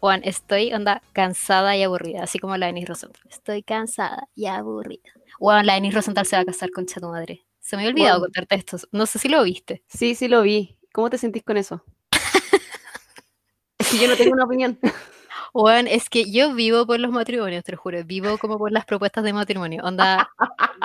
Juan, estoy onda cansada y aburrida, así como la Denis Rosenthal. Estoy cansada y aburrida. Juan, la Denis Rosenthal se va a casar con tu madre. Se me había olvidado contarte esto. No sé si lo viste. Sí, sí lo vi. ¿Cómo te sentís con eso? es que yo no tengo una opinión. Juan, es que yo vivo por los matrimonios, te lo juro. Vivo como por las propuestas de matrimonio. Onda,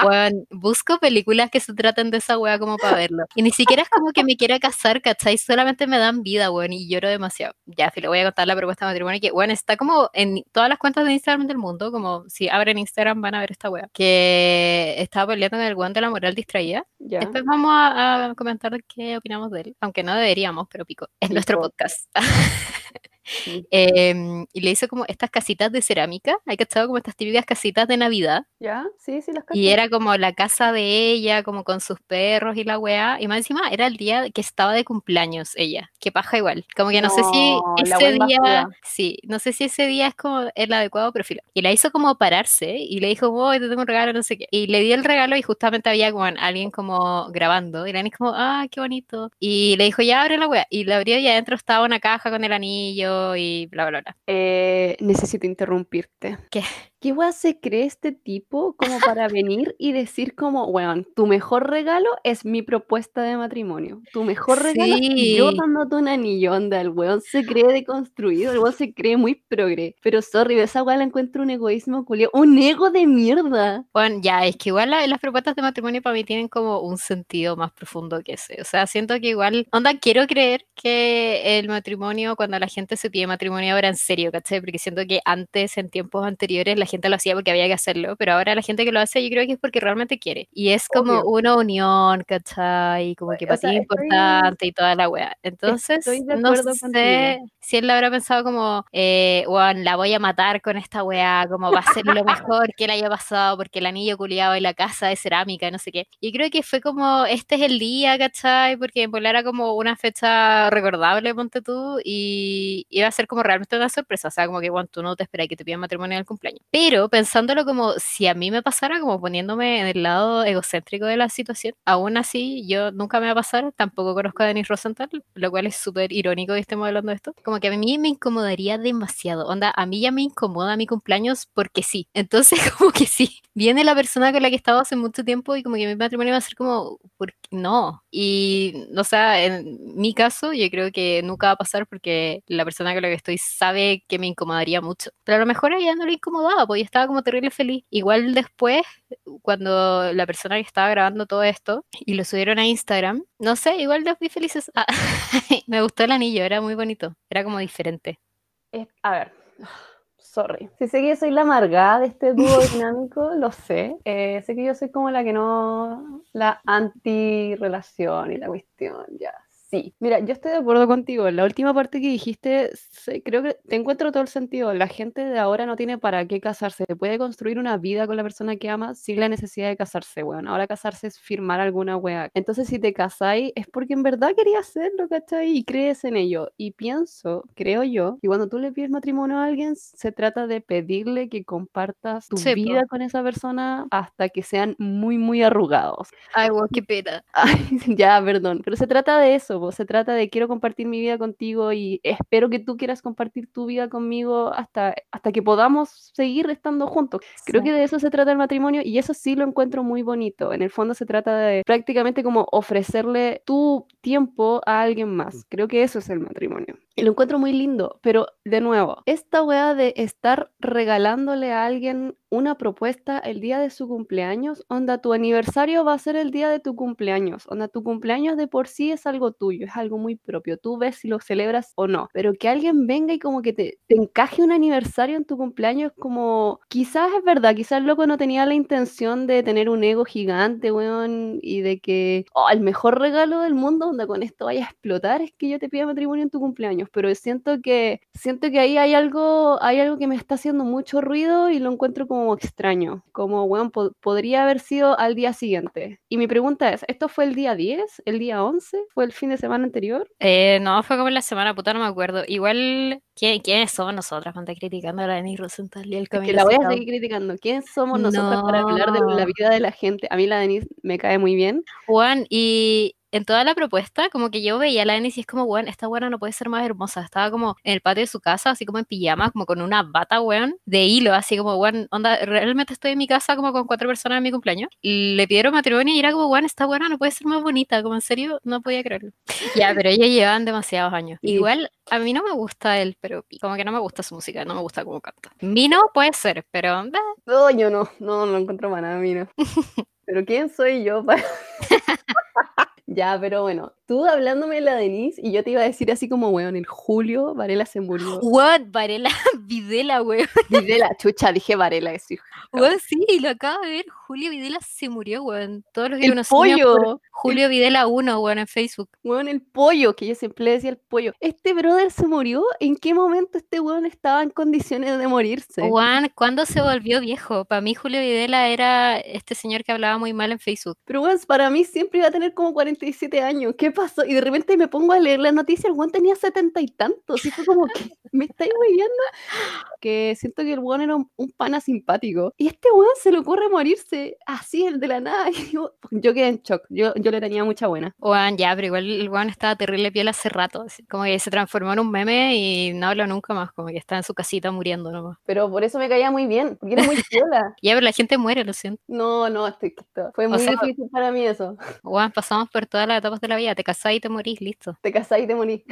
Juan, busco películas que se traten de esa wea como para verlo. Y ni siquiera es como que me quiera casar, ¿cachai? Solamente me dan vida, weón, y lloro demasiado. Ya, si le voy a contar la propuesta de matrimonio, que, bueno, está como en todas las cuentas de Instagram del mundo, como si abren Instagram van a ver esta wea. Que estaba peleando con el weón de la moral distraída. Ya. Después vamos a, a comentar qué opinamos de él, aunque no deberíamos, pero pico, es nuestro podcast. Sí. Em, y le hizo como estas casitas de cerámica, hay cachado como estas típicas casitas de Navidad, ¿Ya? Sí, sí, las y era como la casa de ella, como con sus perros y la weá, y más encima era el día que estaba de cumpleaños ella, que paja igual, como que no, sé si ese día, sí, no sé si ese día es como el adecuado, pero filo. Y la hizo como pararse y le dijo, voy, te tengo un regalo, no sé qué. Y le dio el regalo y justamente había como alguien como grabando, y la niña como, ah, qué bonito. Y le dijo, ya abre la weá, y la abrió y adentro estaba una caja con el anillo y bla, bla, bla. Eh, necesito interrumpirte. ¿Qué? ¿Qué weá se cree este tipo como para venir y decir como, weón, tu mejor regalo es mi propuesta de matrimonio? Tu mejor regalo es yo Sí. dándote un anillo, onda, el weón se cree deconstruido, el weón se cree muy progre. Pero sorry, de esa weá la encuentro un egoísmo culiao, un ego de mierda. Bueno, ya, es que igual la- las propuestas de matrimonio para mí tienen como un sentido más profundo que ese. O sea, siento que igual, onda, quiero creer que el matrimonio, cuando la gente se pide matrimonio ahora en serio, ¿cachai? Porque siento que antes, en tiempos anteriores, la gente lo hacía porque había que hacerlo, pero ahora la gente que lo hace yo creo que es porque realmente quiere. Y es como Obvio. una unión, ¿cachai? Como que O para ti es importante y toda la wea. Entonces, no sé contigo. si él habrá pensado como, eh, weón, la voy a matar con esta weá, como va a ser lo mejor que le haya pasado, porque el anillo culiado y la casa de cerámica, no sé qué. Y creo que fue como, este es el día, ¿cachai? Porque en era como una fecha recordable, ponte tú, y iba a ser como realmente una sorpresa, o sea, como que, bueno, tú no te esperas que te pidan matrimonio en el cumpleaños. Pero pensándolo como si a mí me pasara, como poniéndome en el lado egocéntrico de la situación, aún así, yo nunca me va a pasar, tampoco conozco a Denis Rosenthal, lo cual es súper irónico que estemos hablando de esto. Como que a mí me incomodaría demasiado. Onda, a mí ya me incomoda mi cumpleaños porque sí. Entonces, como que sí. Viene la persona con la que he estado hace mucho tiempo y como que mi matrimonio va a ser como, ¿por qué no? Y, o sea, en mi caso, yo creo que nunca va a pasar porque la persona con la que estoy sabe que me incomodaría mucho. Pero a lo mejor a ella no le incomodaba, porque yo estaba como terrible feliz. Igual después, cuando la persona que estaba grabando todo esto y lo subieron a Instagram, no sé, igual los vi felices. Ah, me gustó el anillo, era muy bonito, era como diferente. Es- a ver, sorry. Si sé que yo soy la amargada de este dúo dinámico, lo sé. Eh, sé que yo soy como la que no, la anti-relación y la cuestión, ya. Sí, mira, yo estoy de acuerdo contigo. La última parte que dijiste, se- creo que te encuentro todo el sentido. La gente de ahora no tiene para qué casarse. Puede construir una vida con la persona que ama sin la necesidad de casarse, weón. Ahora casarse es firmar alguna wea. Entonces, si te casáis, es porque en verdad querías hacerlo, ¿cachai? Y crees en ello. Y pienso, creo yo, que cuando tú le pides matrimonio a alguien, se trata de pedirle que compartas tu Sí, po. vida con esa persona hasta que sean muy, muy arrugados. Ay, wow, qué pena. Ay, ya, perdón, pero se trata de eso, se trata de quiero compartir mi vida contigo y espero que tú quieras compartir tu vida conmigo hasta, hasta que podamos seguir estando juntos. Creo que de eso se trata el matrimonio y eso sí lo encuentro muy bonito. En el fondo se trata de prácticamente como ofrecerle tu tiempo a alguien más. Creo que eso es el matrimonio. Y lo encuentro muy lindo, pero de nuevo, esta weá de estar regalándole a alguien una propuesta el día de su cumpleaños, onda, tu aniversario va a ser el día de tu cumpleaños, onda, tu cumpleaños de por sí es algo tuyo, es algo muy propio, tú ves si lo celebras o no, pero que alguien venga y como que te, te encaje un aniversario en tu cumpleaños, como, quizás es verdad, quizás el loco no tenía la intención de tener un ego gigante, weón, y de que, oh, el mejor regalo del mundo, onda, con esto vaya a explotar, es que yo te pida matrimonio en tu cumpleaños, pero siento que, siento que ahí hay algo, hay algo que me está haciendo mucho ruido y lo encuentro como como extraño, como, bueno, podría haber sido al día siguiente. Y mi pregunta es, ¿esto fue el día 10? ¿El día 11? ¿Fue el fin de semana anterior? Eh, no, fue como la semana, puta, no me acuerdo. Igual, ¿quiénes somos nosotras para criticando a la Denise Rosenthal y el Que la voy a seguir criticando. ¿Quiénes somos nosotras para hablar de la vida de la gente? A mí la Denise me cae muy bien. Juan, y en toda la propuesta, como que yo veía a la Denise y es como, weón, esta buena no puede ser más hermosa. Estaba como en el patio de su casa, así como en pijama, como con una bata, weón, de hilo, así como, weón, onda, realmente estoy en mi casa como con cuatro personas en mi cumpleaños. Le pidieron matrimonio y era como, weón, esta buena no puede ser más bonita, como en serio, no podía creerlo. ya, pero ellos llevan demasiados años. Igual, a mí no me gusta él, pero como que no me gusta su música, no me gusta cómo canta. Mino puede ser, pero... No, yo no, no, no encuentro para nada, Mino. pero ¿quién soy yo para... Ya, pero bueno, tú hablándome de la Denise y yo te iba a decir así como, weón, en julio Varela se murió. What? Varela Videla, weón. Videla, chucha, dije Varela. Sí, weón, sí, lo acabo de ver. Julio Videla se murió, weón. Todos los días el pollo. Julio Videla 1, weón, en Facebook. Weón, el pollo, que yo siempre le decía el pollo. Este brother se murió. ¿En qué momento este weón estaba en condiciones de morirse? Weón, ¿cuándo se volvió viejo? Para mí Julio Videla era este señor que hablaba muy mal en Facebook. Pero weón, para mí siempre iba a tener como 40 años, ¿qué pasó? Y de repente me pongo a leer la noticia, el Juan tenía setenta y tantos, y fue como que me estáis viendo que siento que el Juan era un, pana simpático, y este Juan se le ocurre morirse así, el de la nada, y yo, yo quedé en shock, yo, yo le tenía mucha buena. Juan, ya, pero igual el Juan estaba terrible piel hace rato, como que se transformó en un meme y no habló nunca más, como que está en su casita muriendo nomás. Pero por eso me caía muy bien, porque era muy chula. ya, pero la gente muere, lo siento. No, no, estoy, fue muy difícil para mí eso. Juan, pasamos por todas las etapas de la vida, te casás y te morís, listo. Te casás y te morís.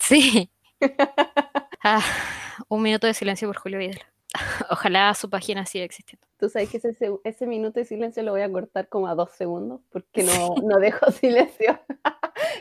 Sí. Ah, un minuto de silencio por Julio Vidal. Ojalá su página siga existiendo. Tú sabes que ese, ese, minuto de silencio lo voy a cortar como a dos segundos, porque no, no dejo silencio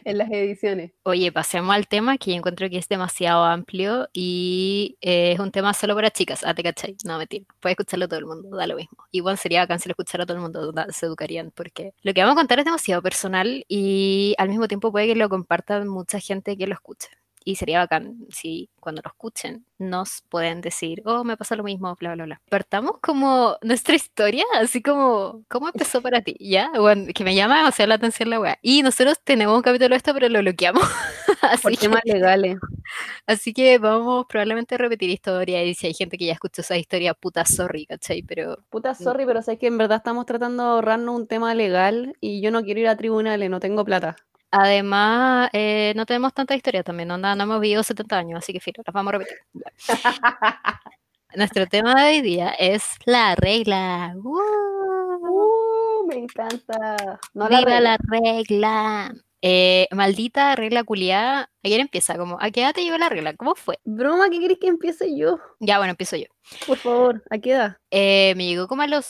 en las ediciones. Oye, pasemos al tema que yo encuentro que es demasiado amplio y eh, es un tema solo para chicas. Ah, te cachai. No, mentira. Puede escucharlo todo el mundo, da lo mismo. Igual sería bacán si lo escuchara todo el mundo, se educarían, porque lo que vamos a contar es demasiado personal y al mismo tiempo puede que lo compartan mucha gente que lo escuche y sería bacán si cuando lo escuchen nos pueden decir, oh, me pasa lo mismo, bla, bla, bla. Partamos como nuestra historia, así como, ¿cómo empezó para ti? ¿Ya? Bueno, que me llama demasiado la atención la weá. Y nosotros tenemos un capítulo de esto, pero lo bloqueamos. así Por temas legales. Así que vamos probablemente a repetir historia y si hay gente que ya escuchó esa historia, puta sorry, ¿cachai? Pero... Puta sorry, pero sé que en verdad estamos tratando de ahorrarnos un tema legal y yo no quiero ir a tribunales, no tengo plata. Además, eh, no tenemos tanta historia también, no, no hemos vivido 70 años, así que filo, las vamos a repetir. Nuestro tema de hoy día es la regla. Uh, me encanta. No ¡Viva la regla! Eh, maldita regla culiada. Ayer empieza, como, ¿a qué edad te llegó la regla? ¿Cómo fue? Broma, ¿qué querés que empiece yo? Ya, bueno, empiezo yo. Por favor, ¿a qué edad? Eh, me llegó como a los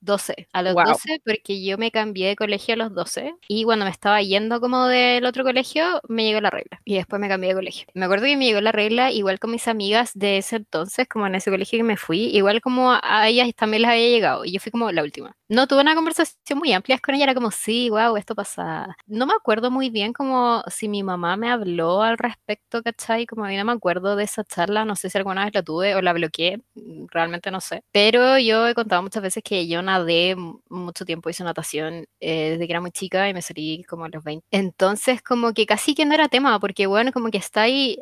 12, a los 12, porque yo me cambié de colegio a los 12 y cuando me estaba yendo como del otro colegio me llegó la regla y después me cambié de colegio. Me acuerdo que me llegó la regla igual con mis amigas de ese entonces, como en ese colegio que me fui, igual como a ellas también les había llegado y yo fui como la última. No tuve una conversación muy amplia con ella, era como, sí, wow, esto pasa. No me acuerdo muy bien como si mi mamá me habló al respecto, ¿cachai? Como a mí no me acuerdo de esa charla, no sé si alguna vez la tuve o la bloqueé, realmente no sé. Pero yo he contado muchas veces que yo nadé mucho tiempo, hice natación eh, desde que era muy chica y me salí como a los 20. Entonces, como que casi que no era tema, porque bueno, como que está ahí,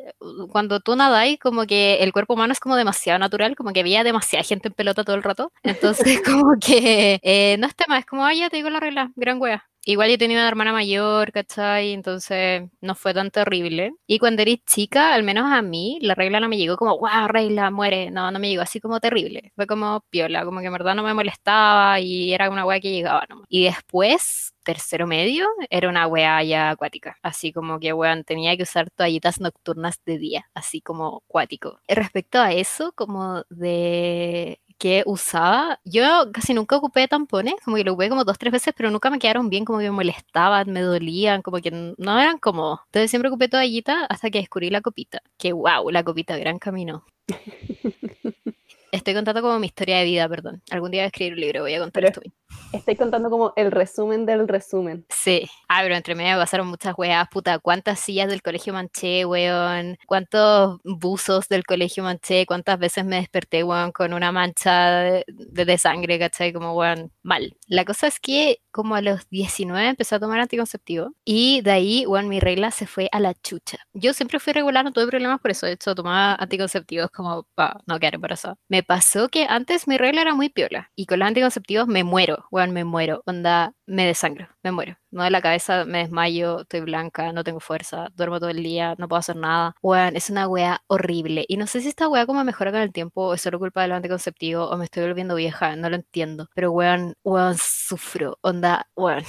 cuando tú nadáis, como que el cuerpo humano es como demasiado natural, como que había demasiada gente en pelota todo el rato. Entonces, como que eh, no es tema, es como, ah, ya te digo la regla, gran wea. Igual yo tenía una hermana mayor, ¿cachai? Entonces no fue tan terrible. Y cuando eres chica, al menos a mí, la regla no me llegó como, wow, regla, muere. No, no me llegó así como terrible. Fue como piola, como que en verdad no me molestaba y era una wea que llegaba nomás. Y después, tercero medio, era una wea ya acuática. Así como que, weón, tenía que usar toallitas nocturnas de día, así como acuático. Respecto a eso, como de que usaba, yo casi nunca ocupé tampones, como que lo ocupé como dos, tres veces, pero nunca me quedaron bien, como que me molestaban, me dolían, como que no eran como. Entonces siempre ocupé toallita hasta que descubrí la copita. Que wow, la copita, gran camino. Estoy contando como mi historia de vida, perdón. Algún día voy a escribir un libro, voy a contar esto. Estoy contando como el resumen del resumen. Sí. Ah, pero entre medio pasaron muchas weas, puta. ¿Cuántas sillas del colegio manché, weón? ¿Cuántos buzos del colegio manché? ¿Cuántas veces me desperté, weón, con una mancha de, de sangre, cachai? Como, weón, mal. La cosa es que como a los 19 empecé a tomar anticonceptivo y de ahí, weón, mi regla se fue a la chucha. Yo siempre fui regular, no tuve problemas por eso. De hecho, tomaba anticonceptivos como para no quedar embarazada. Me pasó que antes mi regla era muy piola y con los anticonceptivos me muero, weón, me muero. Onda, me desangro, me muero. No de la cabeza, me desmayo, estoy blanca, no tengo fuerza, duermo todo el día, no puedo hacer nada. Weón, es una wea horrible. Y no sé si esta wea como mejora con el tiempo o es solo culpa del anticonceptivo o me estoy volviendo vieja, no lo entiendo. Pero weón, weón, sufro. Onda, weón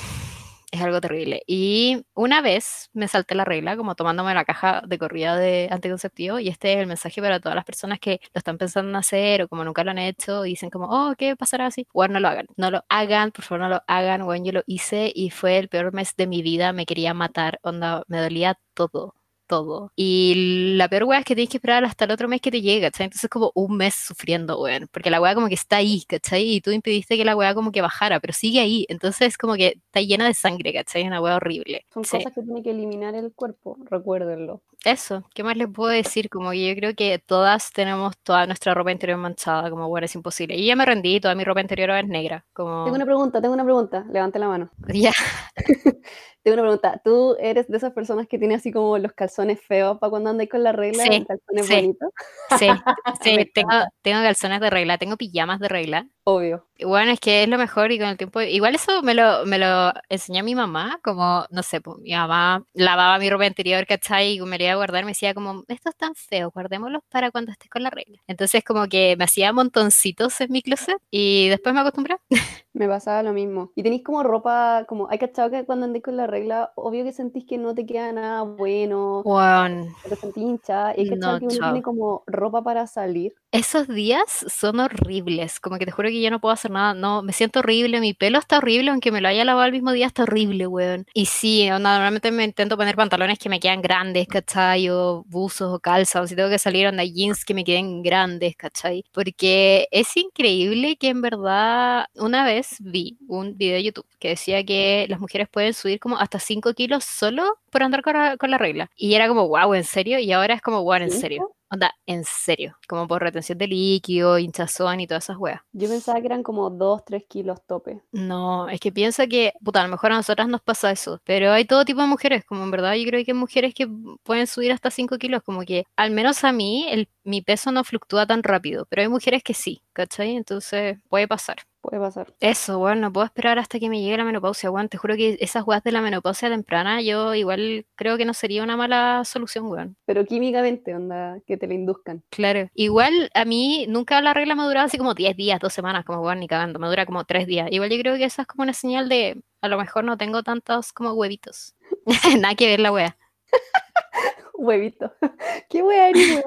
es algo terrible. Y una vez me salté la regla, como tomándome la caja de corrida de anticonceptivo, y este es el mensaje para todas las personas que lo están pensando en hacer o como nunca lo han hecho y dicen como, oh, ¿qué pasará así? Bueno, no lo hagan, no lo hagan, por favor no lo hagan, bueno, yo lo hice y fue el peor mes de mi vida, me quería matar, onda, me dolía todo todo. Y la peor weá es que tienes que esperar hasta el otro mes que te llegue, ¿cachai? Entonces como un mes sufriendo, weón. Porque la weá como que está ahí, ¿cachai? Y tú impediste que la weá como que bajara, pero sigue ahí. Entonces como que está llena de sangre, ¿cachai? Es una weá horrible. Son cosas que tiene que eliminar el cuerpo, recuérdenlo. Eso, ¿qué más les puedo decir? Como que yo creo que todas tenemos toda nuestra ropa interior manchada, como bueno, es imposible. Y ya me rendí, toda mi ropa interior es negra. Como... Tengo una pregunta, tengo una pregunta, levante la mano. Ya. tengo una pregunta, ¿tú eres de esas personas que tiene así como los calzones feos para cuando andáis con la regla? Sí, calzones sí. bonitos? Sí, sí, tengo, tengo calzones de regla, tengo pijamas de regla. Obvio. Bueno, es que es lo mejor y con el tiempo, igual eso me lo, me lo enseñó mi mamá, como, no sé, pues, mi mamá lavaba mi ropa interior, ¿cachai? Y me la iba a guardar, me decía como, estos están feos, guardémoslos para cuando estés con la regla. Entonces como que me hacía montoncitos en mi closet y después me acostumbré. Me pasaba lo mismo. Y tenéis como ropa, como, hay cachado que cuando andéis con la regla, obvio que sentís que no te queda nada bueno. Bueno. Te sentís hincha. Y hay cachado que uno tiene como ropa para salir. Esos días son horribles, como que te juro que yo no puedo hacer nada, no, me siento horrible, mi pelo está horrible, aunque me lo haya lavado el mismo día, está horrible, weón. Y sí, normalmente me intento poner pantalones que me quedan grandes, ¿cachai? O buzos o calzas, o si tengo que salir onda jeans que me queden grandes, ¿cachai? Porque es increíble que en verdad, una vez vi un video de YouTube que decía que las mujeres pueden subir como hasta 5 kilos solo por andar con la, con la regla. Y era como, wow, ¿en serio? Y ahora es como, wow, ¿en serio? Onda, en serio, como por retención de líquido, hinchazón y todas esas weas. Yo pensaba que eran como 2, 3 kilos tope. No, es que piensa que, puta, a lo mejor a nosotras nos pasa eso, pero hay todo tipo de mujeres, como en verdad yo creo que hay mujeres que pueden subir hasta 5 kilos, como que al menos a mí el, mi peso no fluctúa tan rápido, pero hay mujeres que sí, ¿cachai? Entonces puede pasar. Puede pasar. Eso, bueno, no puedo esperar hasta que me llegue la menopausia, weón. Te juro que esas weas de la menopausia temprana, yo igual creo que no sería una mala solución, weón. Pero químicamente, onda, que te la induzcan. Claro. Igual a mí nunca la regla me duraba así como 10 días, 2 semanas, como weón, ni cagando. Me dura como 3 días. Igual yo creo que esa es como una señal de a lo mejor no tengo tantos como huevitos. Nada que ver la wea. Huevito. ¿Qué wea eres,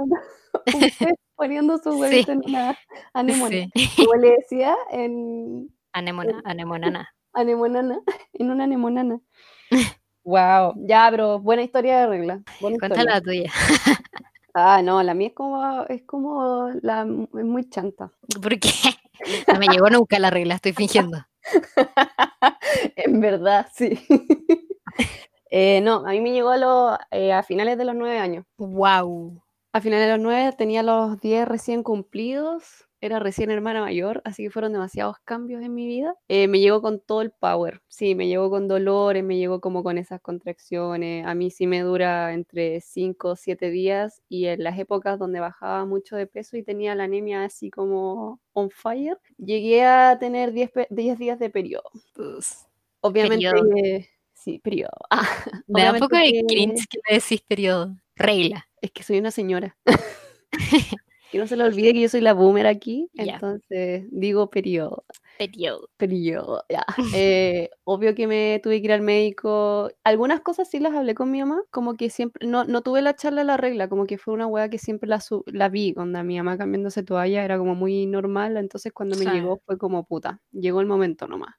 poniendo su huevito en una anemona. Como le decía, en... Anemona, anemonana. Anemonana, en una anemonana. Wow, ya, pero buena historia de regla. Cuéntala la tuya. ah, no, la mía es como, es como, la, es muy chanta. ¿Por qué? No me llegó nunca la regla, estoy fingiendo. en verdad, sí. eh, no, a mí me llegó a, los, eh, a finales de los nueve años. Wow. A finales de los nueve tenía los diez recién cumplidos, era recién hermana mayor, así que fueron demasiados cambios en mi vida. Eh, me llegó con todo el power, sí, me llegó con dolores, me llegó como con esas contracciones. A mí sí me dura entre cinco o siete días y en las épocas donde bajaba mucho de peso y tenía la anemia así como on fire, llegué a tener 10 días de periodo. Pues, obviamente, sí, periodo. Ah, me da un poco de cringe que me decís periodo. Regla. Es que soy una señora. que no se le olvide que yo soy la boomer aquí, entonces digo periodo. Periodo. Periodo, ya. Eh, obvio que me tuve que ir al médico. Algunas cosas sí las hablé con mi mamá, como que siempre, no, no tuve la charla de la regla, como que fue una weá que siempre la, la vi, cuando mi mamá cambiándose toalla era como muy normal, entonces cuando me llegó fue como puta, llegó el momento nomás.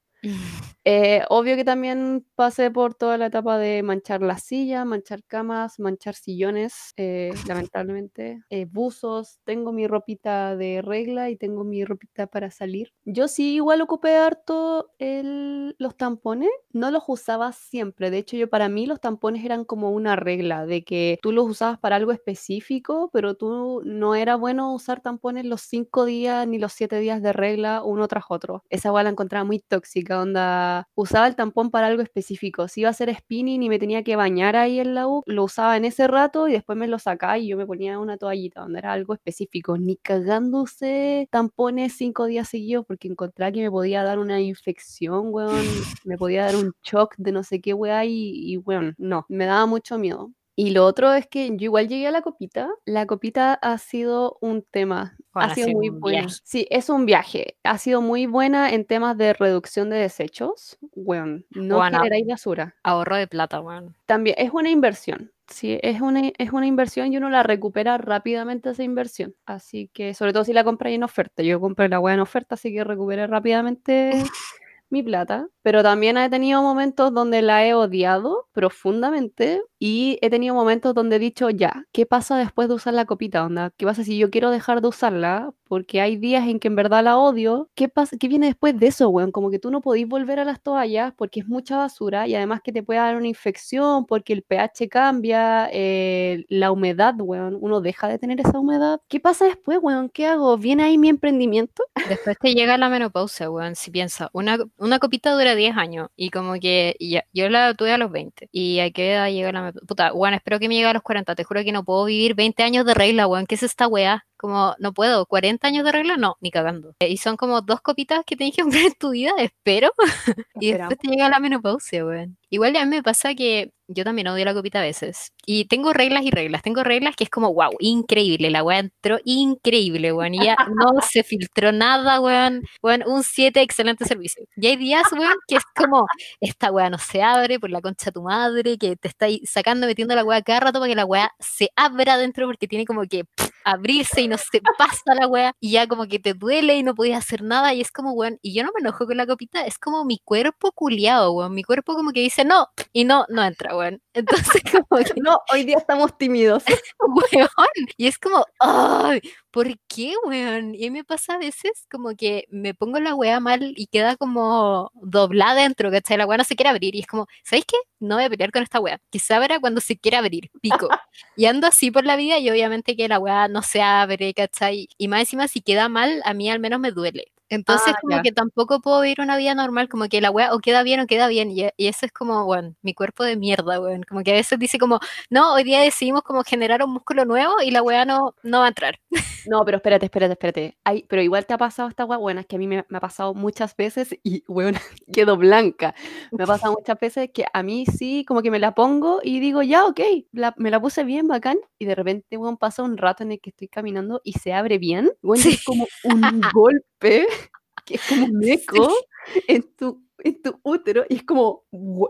Eh, obvio que también pasé por toda la etapa de manchar la silla, manchar camas, manchar sillones, eh, lamentablemente, eh, buzos, tengo mi ropita de regla y tengo mi ropita para salir. Yo sí igual ocupé harto el, los tampones, no los usaba siempre, de hecho yo para mí los tampones eran como una regla de que tú los usabas para algo específico, pero tú no era bueno usar tampones los cinco días ni los siete días de regla uno tras otro. Esa igual la encontraba muy tóxica, onda usaba el tampón para algo específico. Si iba a hacer spinning y me tenía que bañar ahí en la U, lo usaba en ese rato y después me lo sacaba y yo me ponía una toallita donde era algo específico. Ni cagándose tampones cinco días seguidos porque encontraba que me podía dar una infección, weón. me podía dar un shock de no sé qué weá y, y weón, no, me daba mucho miedo. Y lo otro es que yo igual llegué a la copita. La copita ha sido un tema. ha sido muy buena. Sí, es un viaje. Ha sido muy buena en temas de reducción de desechos. Bueno, no bueno, generáis basura. Ahorro de plata, bueno. También es una inversión. Sí, es una, es una inversión y uno la recupera rápidamente esa inversión. Así que, sobre todo si la compras en oferta. Yo compré la hueá en oferta, así que recuperé rápidamente mi plata, pero también he tenido momentos donde la he odiado profundamente y he tenido momentos donde he dicho, ya, ¿qué pasa después de usar la copita? Onda? ¿Qué pasa si yo quiero dejar de usarla? Porque hay días en que en verdad la odio. ¿Qué, pasa? ¿Qué viene después de eso, weón? Como que tú no podís volver a las toallas porque es mucha basura y además que te puede dar una infección porque el pH cambia, eh, la humedad, weón. Uno deja de tener esa humedad. ¿Qué pasa después, weón? ¿Qué hago? ¿Viene ahí mi emprendimiento? Después te llega la menopausia, weón. Si piensas, una, una copita dura 10 años y como que ya, yo la tuve a los 20 y a qué edad llega la puta, bueno, espero que me llegue a los 40, te juro que no puedo vivir 20 años de regla, weón, ¿qué es esta weá? Como, no puedo, 40 años de regla, no, ni cagando. Y son como dos copitas que tienes que comprar en tu vida, espero. y después te llega la menopausia, weón. Igual a mí me pasa que yo también odio la copita a veces. Y tengo reglas y reglas. Tengo reglas que es como, wow, increíble. La weá entró increíble, weón. Y ya no se filtró nada, weón. Weón, un 7, excelente servicio. Y hay días, weón, que es como, esta weá no se abre por la concha de tu madre, que te está sacando, metiendo la weá cada rato para que la weá se abra dentro porque tiene como que abrirse y no se pasa la weá. Y ya como que te duele y no podías hacer nada. Y es como, weón, y yo no me enojo con la copita. Es como mi cuerpo culiado, weón. Mi cuerpo como que dice, no, y no, no entra, weón. Entonces, como que... No, hoy día estamos tímidos. weón. Y es como, ay, ¿por qué, weón? Y me pasa a veces como que me pongo la weá mal y queda como doblada dentro, ¿cachai? La weá no se quiere abrir y es como, ¿sabéis qué? No voy a pelear con esta weá. Quizá verá cuando se quiera abrir, pico. y ando así por la vida y obviamente que la weá no se abre, ¿cachai? Y más encima si queda mal, a mí al menos me duele. Entonces, ah, como que tampoco puedo vivir una vida normal, como que la weá o queda bien o queda bien. Y, eso es como, bueno, mi cuerpo de mierda, weón. Como que a veces dice como, no, hoy día decidimos como generar un músculo nuevo y la weá no, no va a entrar. No, pero espérate, espérate, espérate. Ay, pero igual te ha pasado esta weá, bueno, es que a mí me, ha pasado muchas veces y, weón, quedo blanca. Me ha pasado muchas veces que a mí sí, como que me la pongo y digo, ya, ok, me la puse bien, bacán. Y de repente, weón, pasa un rato en el que estoy caminando y se abre bien. Weón, es como un golpe que es como un eco en tu, en tu útero y es como,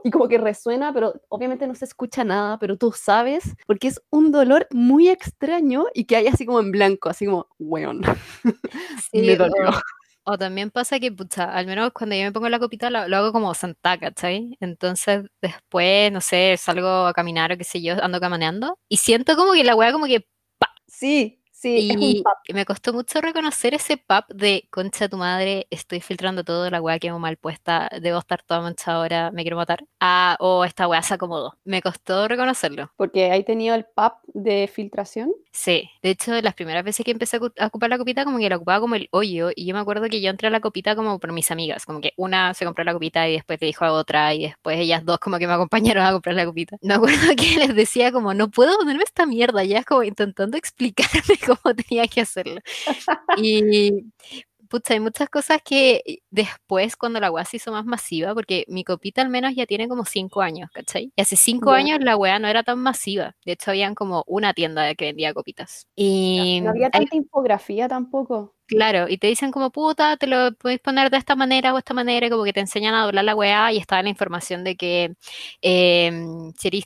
y como que resuena, pero obviamente no se escucha nada, pero tú sabes, porque es un dolor muy extraño y que hay así como en blanco, así como, weón, sí, me dolió. O, también pasa que, pucha, al menos cuando yo me pongo la copita lo, hago como santa, ¿cachai? Entonces después, no sé, salgo a caminar o qué sé yo, ando caminando y siento como que la weá como que... Sí, Sí, y me costó mucho reconocer ese pap de concha tu madre, estoy filtrando todo, la weá quedó mal puesta, debo estar toda manchada ahora, me quiero matar. Ah, o esta weá se acomodó. Me costó reconocerlo. Porque ahí tenido el pap de filtración. Sí, de hecho, las primeras veces que empecé a ocupar la copita, como que la ocupaba como el hoyo, y yo me acuerdo que yo entré a la copita como por mis amigas, como que una se compró la copita y después le dijo a otra, y después ellas dos como que me acompañaron a comprar la copita. Me acuerdo que les decía como, no puedo ponerme esta mierda, ya es como intentando explicarme cómo tenía que hacerlo. Y pucha, hay muchas cosas que después, cuando la weá se hizo más masiva, porque mi copita al menos ya tiene como cinco años, ¿cachai? Y hace cinco años la weá no era tan masiva. De hecho, habían como una tienda que vendía copitas. Y no había tanta infografía tampoco. Claro, y te dicen como puta, te lo podéis poner de esta manera o esta manera, como que te enseñan a doblar la weá y está la información de que eh,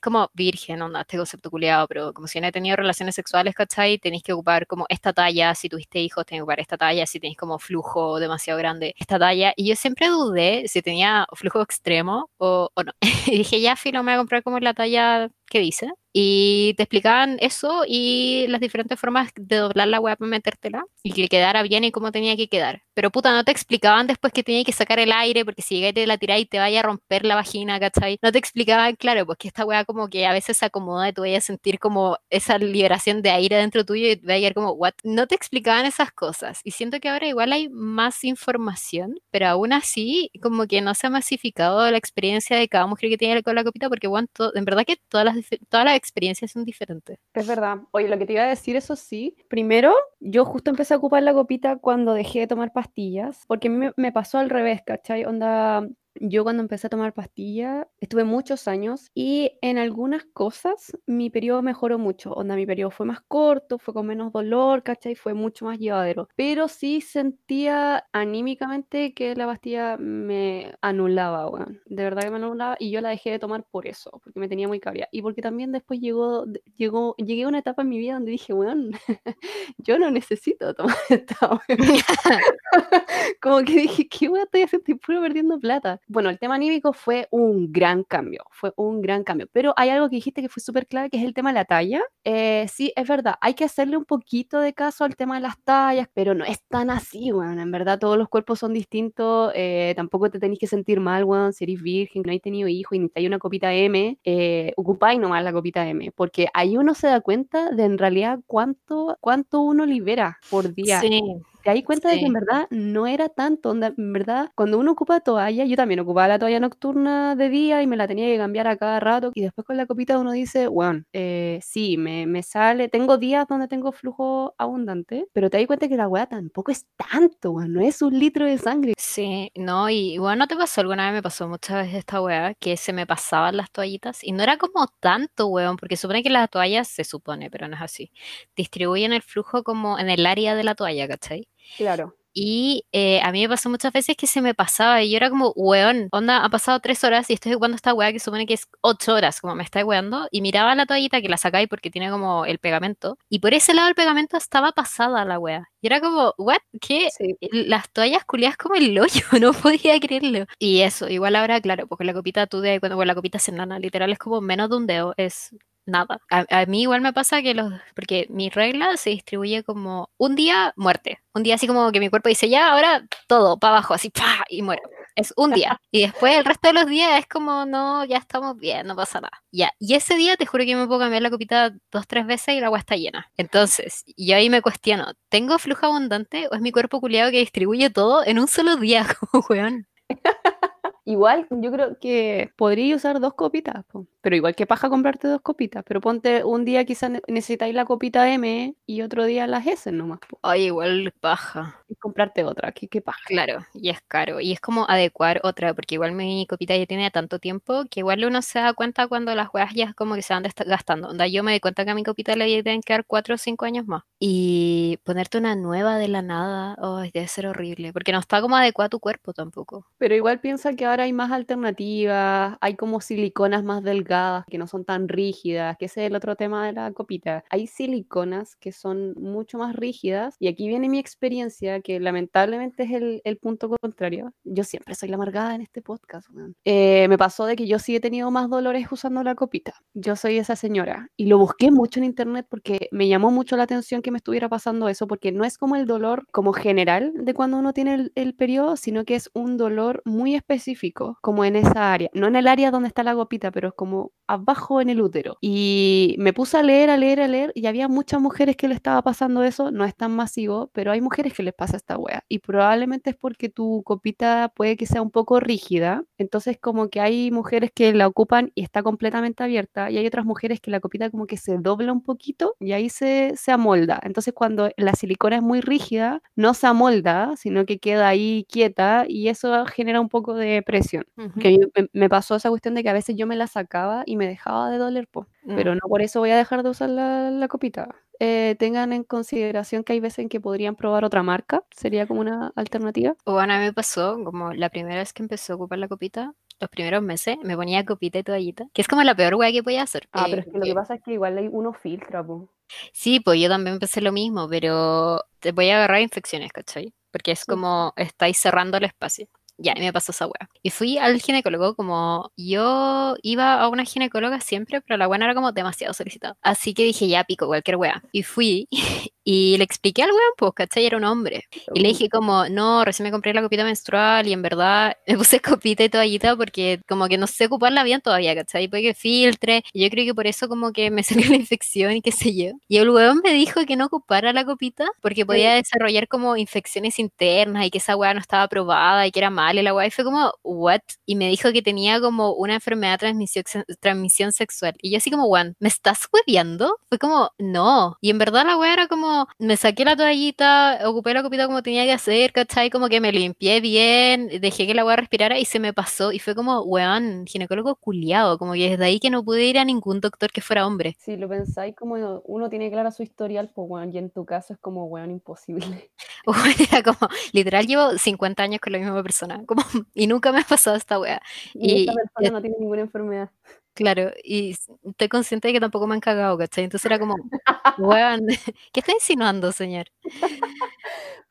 como virgen, onda, este concepto culiado, pero como si no he tenido relaciones sexuales, ¿cachai? Tenéis que ocupar como esta talla, si tuviste hijos, tenéis que ocupar esta talla, si tenéis como flujo demasiado grande, esta talla. Y yo siempre dudé si tenía flujo extremo o, o no. y dije, ya, filo, me voy a comprar como la talla que dice. Y te explicaban eso y las diferentes formas de doblar la weá para metértela y que quedara bien y cómo tenía que quedar. Pero puta, no te explicaban después que tenía que sacar el aire porque si llegáis te la tiráis y te vaya a romper la vagina, ¿cachai? No te explicaban, claro, pues que esta weá como que a veces se acomoda y tú vayas a sentir como esa liberación de aire dentro tuyo y te vaya a ir como, what? No te explicaban esas cosas. Y siento que ahora igual hay más información, pero aún así como que no se ha masificado la experiencia de cada mujer que tiene con la copita porque, bueno, en verdad que todas las, todas las experiencias son diferentes. Es verdad. Oye, lo que te iba a decir, eso sí, primero, yo justo empecé a ocupar la copita cuando dejé de tomar pastillas, porque me, me pasó al revés, ¿cachai? Onda, yo cuando empecé a tomar pastillas estuve muchos años y en algunas cosas mi periodo mejoró mucho. Onda, mi periodo fue más corto, fue con menos dolor, ¿cachai? Fue mucho más llevadero. Pero sí sentía anímicamente que la pastilla me anulaba, weón. De verdad que me anulaba y yo la dejé de tomar por eso, porque me tenía muy cabria. Y porque también después llegó, llegó, llegué a una etapa en mi vida donde dije, weón, yo no necesito tomar esta, weón. Como que dije, ¿qué weón estoy haciendo? Estoy puro perdiendo plata bueno, el tema anímico fue un gran cambio, fue un gran cambio. Pero hay algo que dijiste que fue súper clave, que es el tema de la talla. Eh, sí, es verdad, hay que hacerle un poquito de caso al tema de las tallas, pero no es tan así, bueno, en verdad todos los cuerpos son distintos, eh, tampoco te tenéis que sentir mal, weón, si eres virgen, no hay tenido hijos y hay una copita M, eh, ocupáis nomás la copita M, porque ahí uno se da cuenta de en realidad cuánto, cuánto uno libera por día. Sí, te das cuenta de que en verdad no era tanto, onda, en verdad, cuando uno ocupa toalla, yo también ocupaba la toalla nocturna de día y me la tenía que cambiar a cada rato, y después con la copita uno dice, bueno, eh, sí, me, me sale, tengo días donde tengo flujo abundante, pero te das cuenta que la weá tampoco es tanto, weón, no es un litro de sangre. Sí, no, y bueno, ¿no te pasó alguna vez? Me pasó muchas veces esta weá, que se me pasaban las toallitas y no era como tanto, weón, porque supone que las toallas, se supone, pero no es así, distribuyen el flujo como en el área de la toalla, ¿cachai? Claro. Y eh, a mí me pasó muchas veces que se me pasaba y yo era como, weón, onda, ha pasado tres horas y estoy jugando esta weá que supone que es ocho horas, como me está weando, y miraba la toallita que la sacáis porque tiene como el pegamento, y por ese lado el pegamento estaba pasada la weá. Y era como, what, ¿qué? Sí. Las toallas culiadas como el hoyo, no podía creerlo. Y eso, igual ahora, claro, porque la copita tú de cuando bueno, la copita es enana, literal es como menos de un dedo, es nada. A, a, mí igual me pasa que los, porque mi regla se distribuye como un día muerte, un día así como que mi cuerpo dice ya, ahora todo para abajo, así pa y muero. Es un día. Y después el resto de los días es como, no, ya estamos bien, no pasa nada. Ya. Y ese día te juro que me puedo cambiar la copita dos, tres veces y el agua está llena. Entonces, yo ahí me cuestiono, ¿tengo flujo abundante o es mi cuerpo culiado que distribuye todo en un solo día, como weón? Igual, yo creo que podría usar dos copitas, po. Pero igual que paja comprarte dos copitas, pero ponte un día quizás necesitáis la copita M y otro día las S nomás. Ay, igual paja. Y comprarte otra, que qué paja. Claro, y es caro. Y es como adecuar otra, porque igual mi copita ya tiene tanto tiempo que igual uno se da cuenta cuando las weas ya como que se van gastando. Onda, yo me di cuenta que a mi copita le tienen que dar cuatro o cinco años más. Y ponerte una nueva de la nada, ay, debe ser horrible, porque no está como adecuado a tu cuerpo tampoco. Pero igual piensa que ahora hay más alternativas, hay como siliconas más delgadas que no son tan rígidas, que ese es el otro tema de la copita. Hay siliconas que son mucho más rígidas y aquí viene mi experiencia que lamentablemente es el, el punto contrario. Yo siempre soy la amargada en este podcast. Eh, me pasó de que yo sí he tenido más dolores usando la copita. Yo soy esa señora y lo busqué mucho en internet porque me llamó mucho la atención que me estuviera pasando eso porque no es como el dolor como general de cuando uno tiene el, el periodo, sino que es un dolor muy específico como en esa área, no en el área donde está la copita, pero es como abajo en el útero. Y me puse a leer, a leer, a leer, y había muchas mujeres que le estaba pasando eso, no es tan masivo, pero hay mujeres que les pasa esta wea. Y probablemente es porque tu copita puede que sea un poco rígida, entonces como que hay mujeres que la ocupan y está completamente abierta, y hay otras mujeres que la copita como que se dobla un poquito y ahí se, se amolda. Entonces cuando la silicona es muy rígida, no se amolda, sino que queda ahí quieta y eso genera un poco de presión. Uh -huh. Que me, me, pasó esa cuestión de que a veces yo me la sacaba y me dejaba de doler, po. Mm. pero no por eso voy a dejar de usar la, la copita. eh, tengan en consideración que hay veces en que podrían probar otra marca, sería como una alternativa. Bueno, a mí me pasó, como la primera vez que empecé a ocupar la copita, los primeros meses me ponía copita y toallita, que es como la peor weá que podía hacer. Ah, Eh, pero es que lo que pasa es que igual hay uno filtra, po. Sí, pues yo también pensé lo mismo, pero te voy a agarrar infecciones, ¿cachai? Porque es como estáis cerrando el espacio. Ya, y me pasó esa wea. Y fui al ginecólogo como yo iba a una ginecóloga siempre, pero la buena era como demasiado solicitada. Así que dije, ya pico, cualquier wea. Y fui y le expliqué al weón, pues, ¿cachai? Era un hombre. Y le dije como, no, recién me compré la copita menstrual y en verdad me puse copita y toallita porque como que no sé ocuparla bien todavía, ¿cachai? Puede que filtre. Y yo creo que por eso como que me salió la infección y qué sé yo. Y el weón me dijo que no ocupara la copita porque podía desarrollar como infecciones internas y que esa weá no estaba aprobada y que era mal y la weá. Y fue como, what? Y me dijo que tenía como una enfermedad de transmisión, transmisión sexual. Y yo así como, weón, ¿me estás hueveando? Fue como, no. Y en verdad la weá era como, me saqué la toallita, ocupé la copita como tenía que hacer, ¿cachai? Como que me limpié bien, dejé que la weá respirara y se me pasó. Y fue como, weón, ginecólogo culiado. Como que desde ahí que no pude ir a ningún doctor que fuera hombre. Si lo pensáis como uno tiene clara su historial, pues weón, y en tu caso es como weón imposible. Weón, Era como, literal, llevo 50 años con la misma persona. Como, y nunca me ha pasado esta weá. Y, Y esta persona no tiene ninguna enfermedad. Claro, y estoy consciente de que tampoco me han cagado, ¿cachai? Entonces era como, weón, ¿qué está insinuando, señor?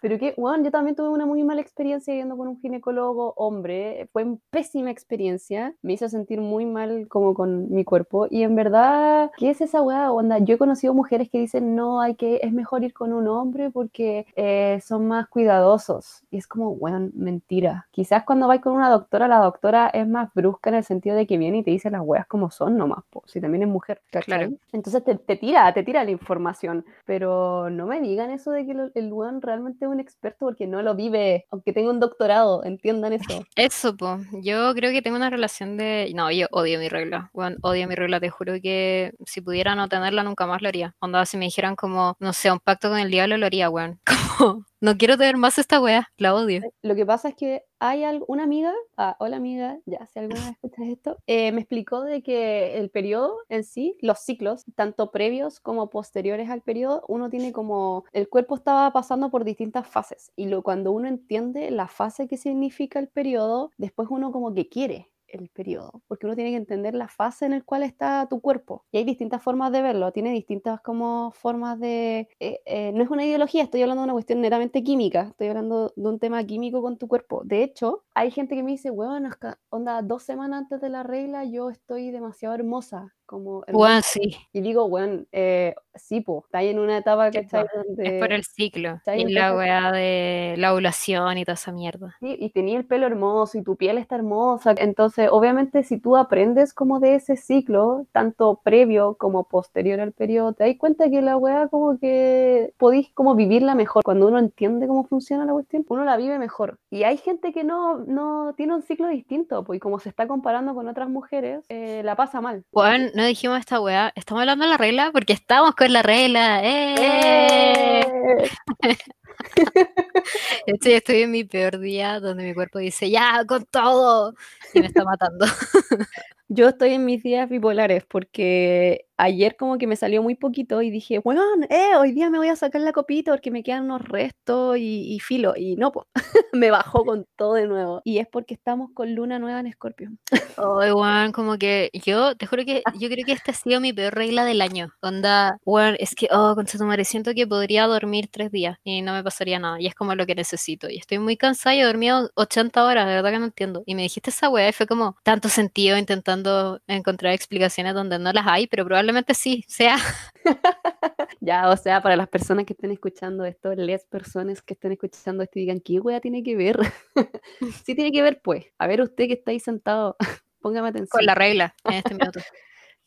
Pero que, weón, yo también tuve una muy mala experiencia yendo con un ginecólogo hombre. Fue una pésima experiencia. Me hizo sentir muy mal como con mi cuerpo. Y en verdad, ¿qué es esa weá? Onda, yo he conocido mujeres que dicen, no, hay que, es mejor ir con un hombre porque eh, son más cuidadosos. Y es como, weón, mentira. Quizás cuando vais con una doctora, la doctora es más brusca en el sentido de que viene y te dice las weas como son nomás, po, si también es mujer, ¿cachai? Claro. Entonces te, te tira, te tira la información. Pero no me digan eso de que el weón realmente es un experto porque no lo vive, aunque tenga un doctorado, entiendan eso. Eso, po. Yo creo que tengo una relación de... No, yo odio mi regla. Weón, odio mi regla. Te juro que si pudiera no tenerla, nunca más lo haría. Onda, si me dijeran como, no sé, un pacto con el diablo, lo haría, weón. no quiero tener más esta wea. La odio. Lo que pasa es que hay una amiga, ah, hola amiga, ya, si alguna vez escuchas esto, eh, me explicó de que el periodo en sí, los ciclos, tanto previos como posteriores al periodo, uno tiene como, el cuerpo estaba pasando por distintas fases y lo, cuando uno entiende la fase que significa el periodo, después uno como que quiere el periodo, porque uno tiene que entender la fase en la cual está tu cuerpo. Y hay distintas formas de verlo, tiene distintas como formas de... eh, eh, no es una ideología, estoy hablando de una cuestión meramente química, estoy hablando de un tema químico con tu cuerpo. De hecho, hay gente que me dice, que, onda, dos semanas antes de la regla yo estoy demasiado hermosa, como. Weón, sí. Y digo, weón, eh, sí, po, está ahí en una etapa, po. Donde... Es por el ciclo. Y la wea de la ovulación y toda esa mierda. Sí, y tenía el pelo hermoso y tu piel está hermosa. Entonces, obviamente, si tú aprendes como de ese ciclo, tanto previo como posterior al periodo, te das cuenta que la weá como que podéis como vivirla mejor. Cuando uno entiende cómo funciona la cuestión, uno la vive mejor. Y hay gente que no, no tiene un ciclo distinto, pues y como se está comparando con otras mujeres, eh, la pasa mal. Weón, no dijimos esta wea. Estamos hablando de la regla porque estamos con la regla. ¡Eh! ¡Eh! Estoy, estoy en mi peor día donde mi cuerpo dice, ya, con todo. Y me está matando. Yo estoy en mis días bipolares porque ayer como que me salió muy poquito y dije, weón, eh, hoy día me voy a sacar la copita porque me quedan unos restos y, y filo. Y no, pues, me bajó con todo de nuevo. Y es porque estamos con luna nueva en Escorpio. Ay, weón, como que yo, te juro que yo creo que esta ha sido mi peor regla del año. Onda, weón, es que, oh, tu madre, siento que podría dormir tres días y no me pasaría nada. Y es como lo que necesito. Y estoy muy cansada y he dormido 80 horas, de verdad que no entiendo. Y me dijiste esa weá y fue como tanto sentido intentando encontrar explicaciones donde no las hay, pero probablemente sí, sea. Ya, o sea, para las personas que estén escuchando esto, les personas que estén escuchando esto y digan, ¿qué wea tiene que ver? sí tiene que ver, pues. A ver, usted que está ahí sentado, póngame atención. Con la regla en este minuto.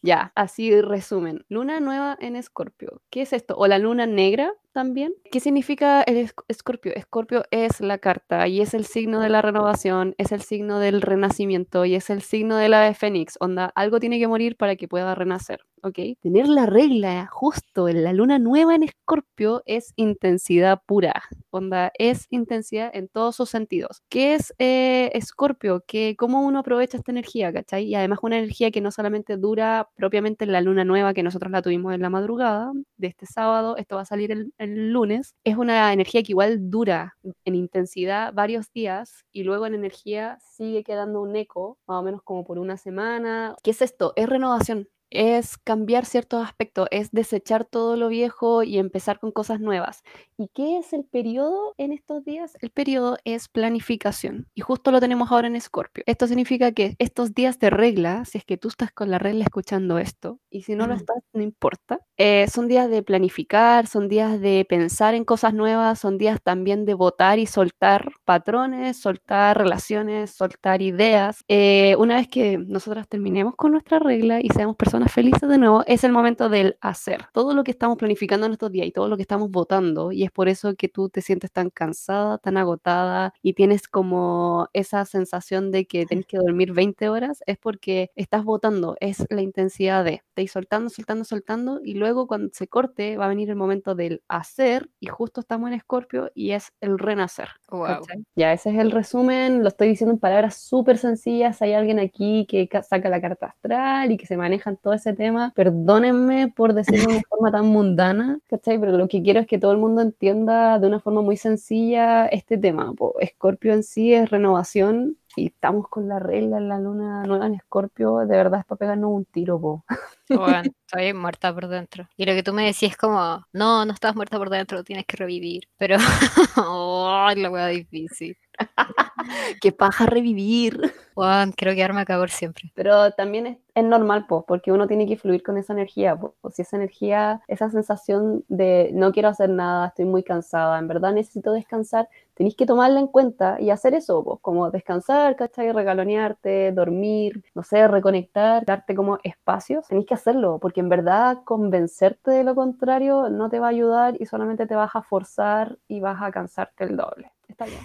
Ya, así resumen. Luna nueva en Escorpio. ¿Qué es esto? O la luna negra también. ¿Qué significa el esc- Escorpio? Escorpio es la carta y es el signo de la renovación, es el signo del renacimiento y es el signo de la de Fénix. Onda, algo tiene que morir para que pueda renacer. ¿Ok? Tener la regla justo en la luna nueva en Escorpio es intensidad pura, onda, es intensidad en todos sus sentidos. ¿Qué es eh, Escorpio? que ¿Cómo uno aprovecha esta energía, cachai? Y además una energía que no solamente dura propiamente en la luna nueva que nosotros la tuvimos en la madrugada de este sábado, esto va a salir el, el lunes, es una energía que igual dura en intensidad varios días y luego en energía sigue quedando un eco, más o menos como por una semana. ¿Qué es esto? Es renovación es cambiar ciertos aspectos, es desechar todo lo viejo y empezar con cosas nuevas. ¿Y qué es el periodo en estos días? El periodo es planificación y justo lo tenemos ahora en Escorpio. Esto significa que estos días de regla, si es que tú estás con la regla escuchando esto y si no lo estás, no importa, eh, son días de planificar, son días de pensar en cosas nuevas, son días también de votar y soltar patrones, soltar relaciones, soltar ideas. Eh, una vez que nosotras terminemos con nuestra regla y seamos personas felices de nuevo, es el momento del hacer. Todo lo que estamos planificando en estos días y todo lo que estamos votando, y es por eso que tú te sientes tan cansada, tan agotada y tienes como esa sensación de que tienes que dormir 20 horas, es porque estás votando, es la intensidad de, te soltando, soltando, soltando, y luego cuando se corte va a venir el momento del hacer, y justo estamos en Escorpio y es el renacer. Wow. Ya, ese es el resumen, lo estoy diciendo en palabras súper sencillas, hay alguien aquí que saca la carta astral y que se manejan todo ese tema. Perdónenme por decirlo de una forma tan mundana, ¿cachai? Pero lo que quiero es que todo el mundo entienda de una forma muy sencilla este tema. Escorpio en sí es renovación y estamos con la regla en la luna nueva en Escorpio, de verdad es para pegarnos un tiro, po. Bueno, estoy muerta por dentro. Y lo que tú me decías es como, no, no estás muerta por dentro, tienes que revivir. Pero, oh, la wea difícil. que paja revivir. Juan, quiero quedarme acá por siempre. Pero también es, es normal, pues, porque uno tiene que fluir con esa energía. Po. Si esa energía, esa sensación de no quiero hacer nada, estoy muy cansada, en verdad necesito descansar, tenéis que tomarla en cuenta y hacer eso, como descansar, ¿cachai? Regalonearte, dormir, no sé, reconectar, darte como espacios. Tenéis que hacerlo, porque en verdad convencerte de lo contrario no te va a ayudar y solamente te vas a forzar y vas a cansarte el doble. Está bien.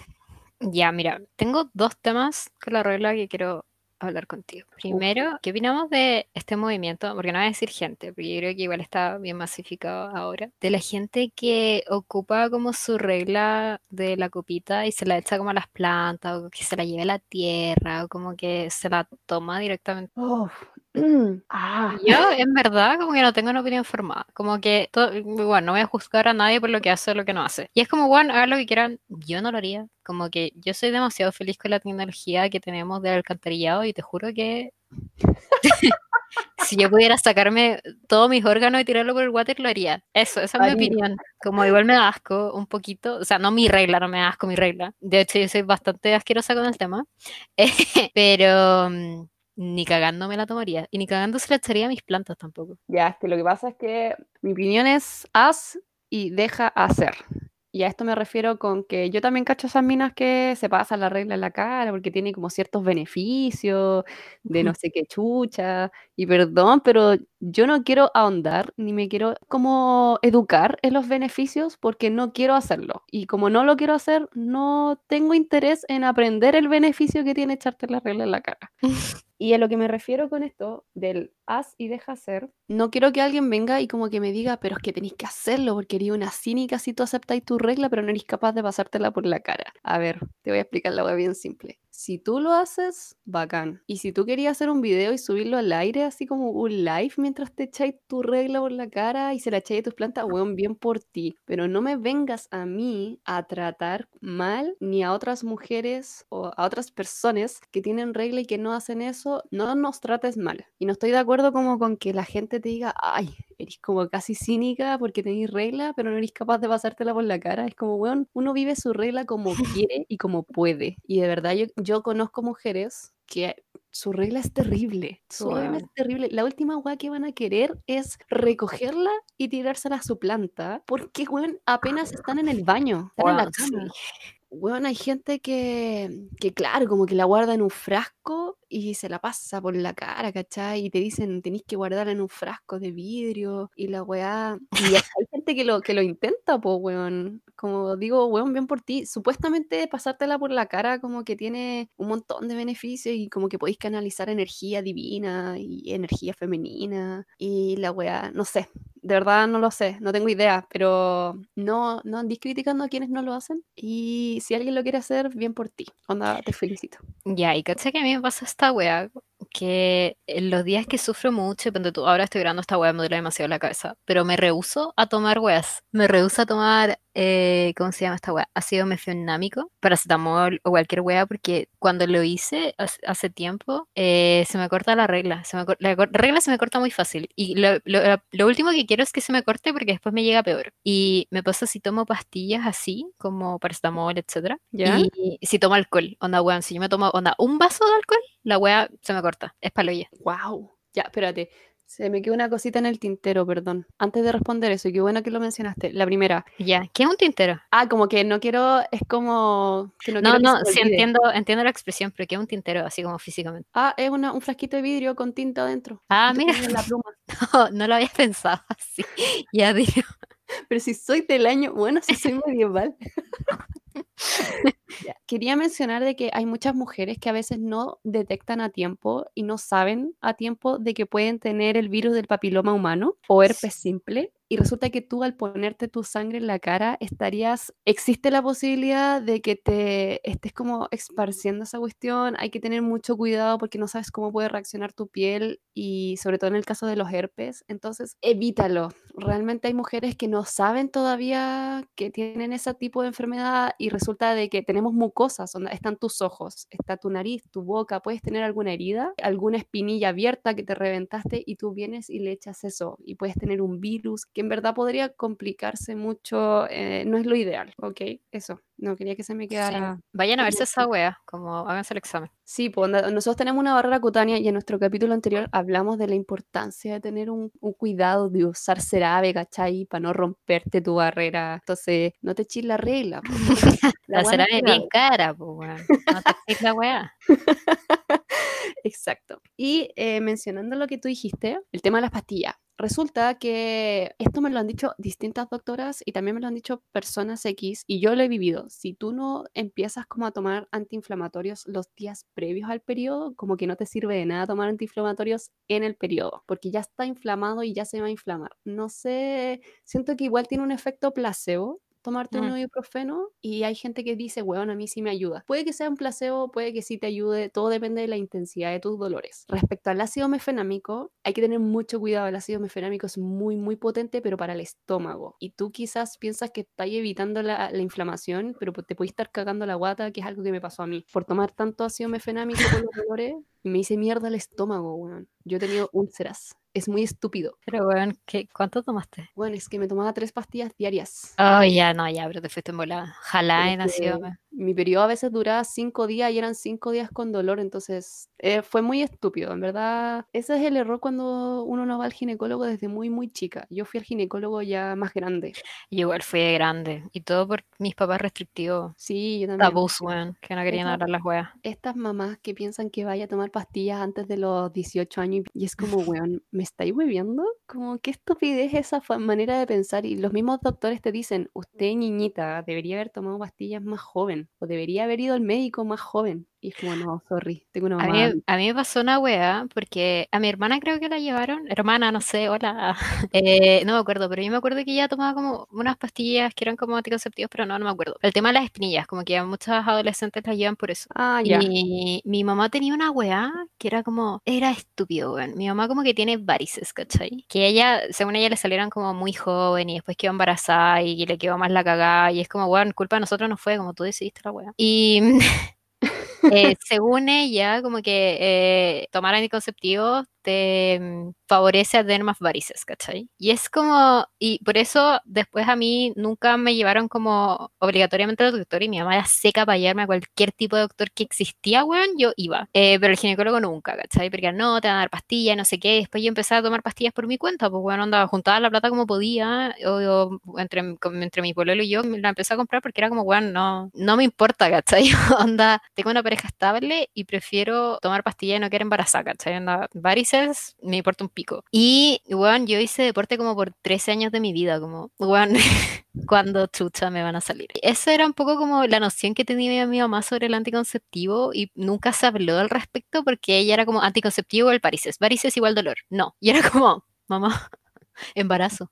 Ya, mira, tengo dos temas con la regla que quiero hablar contigo. Primero, ¿qué opinamos de este movimiento? Porque no voy a decir gente, porque yo creo que igual está bien masificado ahora. De la gente que ocupa como su regla de la copita y se la echa como a las plantas, o que se la lleve a la tierra, o como que se la toma directamente. Oh, ah. Yo, en verdad, como que no tengo una opinión formada. Como que, bueno, no voy a juzgar a nadie por lo que hace o lo que no hace. Y es como, bueno, hagan lo que quieran. Yo no lo haría. Como que yo soy demasiado feliz con la tecnología que tenemos del alcantarillado y te juro que si yo pudiera sacarme todos mis órganos y tirarlo por el water, lo haría. Eso, esa es mi opinión. Como igual me da asco un poquito, o sea, no mi regla, no me da asco mi regla. De hecho, yo soy bastante asquerosa con el tema. pero mm, ni cagando me la tomaría. Y ni cagando se la echaría a mis plantas tampoco. Ya, es que lo que pasa es que mi opinión es haz y deja hacer. Y a esto me refiero con que yo también cacho esas minas que se pasan la regla en la cara porque tiene como ciertos beneficios de no sé qué chucha. Y perdón, pero yo no quiero ahondar ni me quiero como educar en los beneficios porque no quiero hacerlo. Y como no lo quiero hacer, no tengo interés en aprender el beneficio que tiene echarte la regla en la cara. Y a lo que me refiero con esto del haz y deja hacer, no quiero que alguien venga y como que me diga, pero es que tenéis que hacerlo porque eres una cínica si tú aceptáis tu regla, pero no eres capaz de pasártela por la cara. A ver, te voy a explicar la web bien simple. Si tú lo haces, bacán. Y si tú querías hacer un video y subirlo al aire, así como un live, mientras te echáis tu regla por la cara y se la echáis a tus plantas, weón, bien por ti. Pero no me vengas a mí a tratar mal ni a otras mujeres o a otras personas que tienen regla y que no hacen eso. No nos trates mal. Y no estoy de acuerdo como con que la gente te diga, ay, eres como casi cínica porque tenéis regla, pero no eres capaz de pasártela por la cara. Es como, weón, uno vive su regla como quiere y como puede. Y de verdad yo, yo conozco mujeres que su regla es terrible. Su regla es terrible. La última weá que van a querer es recogerla y tirársela a su planta. Porque, weón, apenas están en el baño. Están en la cama. Weón, hay gente que, que, claro, como que la guarda en un frasco y se la pasa por la cara, ¿cachai? Y te dicen, tenéis que guardarla en un frasco de vidrio y la weá. Y hay gente que lo, que lo intenta, pues, weón como digo, weón, bien por ti. Supuestamente pasártela por la cara como que tiene un montón de beneficios y como que podéis canalizar energía divina y energía femenina y la weá, no sé, de verdad no lo sé, no tengo idea, pero no, no andís criticando a quienes no lo hacen y si alguien lo quiere hacer, bien por ti. Onda, te felicito. Ya, y caché que a mí me pasa esta weá, que en los días que sufro mucho, ponte tú, ahora estoy grabando esta weá, me duele demasiado la cabeza, pero me rehuso a tomar weas. Me rehuso a tomar, eh, ¿cómo se llama esta weá? Ácido mefionámico, paracetamol o cualquier weá, porque cuando lo hice hace, tiempo, eh, se me corta la regla. Se me la regla se me corta muy fácil. Y lo, lo- lo último que quiero es que se me corte porque después me llega peor. Y me pasa si tomo pastillas así, como paracetamol, etcétera. ¿Ya? Y si tomo alcohol, onda, weón, si yo me tomo, onda, un vaso de alcohol, la weá se me corta. Es paloya. Wow. Ya, espérate. Se me quedó una cosita en el tintero, perdón. Antes de responder eso, y qué bueno que lo mencionaste. La primera. Ya, ¿qué es un tintero? Ah, como que no quiero, es como que no, No, que no, sí entiendo, entiendo la expresión, pero ¿qué es un tintero? Así como físicamente. Ah, es una- un frasquito de vidrio con tinta adentro. Ah, mira, la pluma. no, no lo había pensado así. Ya digo. Pero si soy del año, bueno, si soy medieval. Quería mencionar de que hay muchas mujeres que a veces no detectan a tiempo y no saben a tiempo de que pueden tener el virus del papiloma humano o herpes simple. Y resulta que tú al ponerte tu sangre en la cara estarías, existe la posibilidad de que te estés como esparciendo esa cuestión. Hay que tener mucho cuidado porque no sabes cómo puede reaccionar tu piel y sobre todo en el caso de los herpes. Entonces, evítalo. Realmente hay mujeres que no saben todavía que tienen ese tipo de enfermedad y resulta de que tenemos mucosas, están tus ojos, está tu nariz, tu boca, puedes tener alguna herida, alguna espinilla abierta que te reventaste y tú vienes y le echas eso y puedes tener un virus que en verdad podría complicarse mucho, eh, no es lo ideal, ¿ok? Eso, no quería que se me Sí. quedara... Vayan a verse esa wea, como háganse el examen. Sí, pues nosotros tenemos una barrera cutánea y en nuestro capítulo anterior hablamos de la importancia de tener un, un cuidado de usar CeraVe, ¿cachai? Para no romperte tu barrera. Entonces, no te eches la regla. La La no es bien cara, pues weón. No te expliques la wea. Exacto. Y eh, mencionando lo que tú dijiste, el tema de las pastillas. Resulta que esto me lo han dicho distintas doctoras y también me lo han dicho personas X y yo lo he vivido. Si tú no empiezas como a tomar antiinflamatorios los días previos al periodo, como que no te sirve de nada tomar antiinflamatorios en el periodo, porque ya está inflamado y ya se va a inflamar. No sé, siento que igual tiene un efecto placebo tomarte un Mm. ibuprofeno y hay gente que dice, weón, a mí sí me ayuda. Puede que sea un placebo, puede que sí te ayude, todo depende de la intensidad de tus dolores. Respecto al ácido mefenámico, hay que tener mucho cuidado. El ácido mefenámico es muy, muy potente, pero para el estómago. Y tú quizás piensas que estás evitando la, la inflamación, pero pues te puedes estar cagando la guata, que es algo que me pasó a mí. Por tomar tanto ácido mefenámico por los dolores, me hice mierda el estómago, weón. Yo he tenido úlceras. Es muy estúpido. Pero weón, ¿qué, ¿cuánto tomaste? Bueno, es que me tomaba tres pastillas diarias. Oh, ya, no, ya, pero te fuiste en volada. Ojalá mi periodo a veces duraba cinco días y eran cinco días con dolor, entonces eh, fue muy estúpido, en verdad. Ese es el error cuando uno no va al ginecólogo desde muy, muy chica. Yo fui al ginecólogo ya más grande. Yo igual fui de grande. Y todo por mis papás restrictivos. Sí, yo también. Tabús, weón, que no querían hablar las weas. Estas mamás que piensan que vaya a tomar pastillas antes de los 18 años y es como, weón, ¿me estáis bebiendo? Como, qué estupidez esa manera de pensar. Y los mismos doctores te dicen, usted, niñita, debería haber tomado pastillas más joven o debería haber ido al médico más joven. Y es como, no, sorry, tengo una A mamá. mí, a mí me pasó una wea, porque a mi hermana creo que la llevaron, hermana, no sé, hola, eh, no me acuerdo, pero yo me acuerdo que ella tomaba como unas pastillas que eran como anticonceptivos, pero no, no me acuerdo. El tema de las espinillas, como que muchas adolescentes las llevan por eso. Ah, ya. Y mi mamá tenía una weá que era como, era estúpido, weón. Mi mamá como que tiene varices, ¿cachai? Que ella, según ella, le salieron como muy joven y después quedó embarazada y le quedó más la cagada y es como, weón, culpa de nosotros no fue, como tú decidiste la weá. Y eh, según ella, como que eh, tomar anticonceptivos te mm, favorece a tener más varices, ¿cachai? Y es como, y por eso después a mí nunca me llevaron como obligatoriamente al doctor y mi mamá era seca para llevarme a cualquier tipo de doctor que existía, weón, yo iba. Eh, pero el ginecólogo nunca, ¿cachai? Porque no, te van a dar pastillas, no sé qué. Después yo empecé a tomar pastillas por mi cuenta, pues bueno, andaba, juntaba la plata como podía, o, entre, entre mi pololo y yo la empecé a comprar porque era como, weón, no, no me importa, ¿cachai? Onda, tengo una pareja estable y prefiero tomar pastillas y no quedar embarazada, ¿cachai? Anda, varices, me importa un pico. Y, weón, yo hice deporte como por 13 años de mi vida, como, weón, cuando chucha me van a salir. Esa era un poco como la noción que tenía mi mamá sobre el anticonceptivo y nunca se habló al respecto porque ella era como anticonceptivo el varices, varices igual dolor. No, y era como, mamá, embarazo.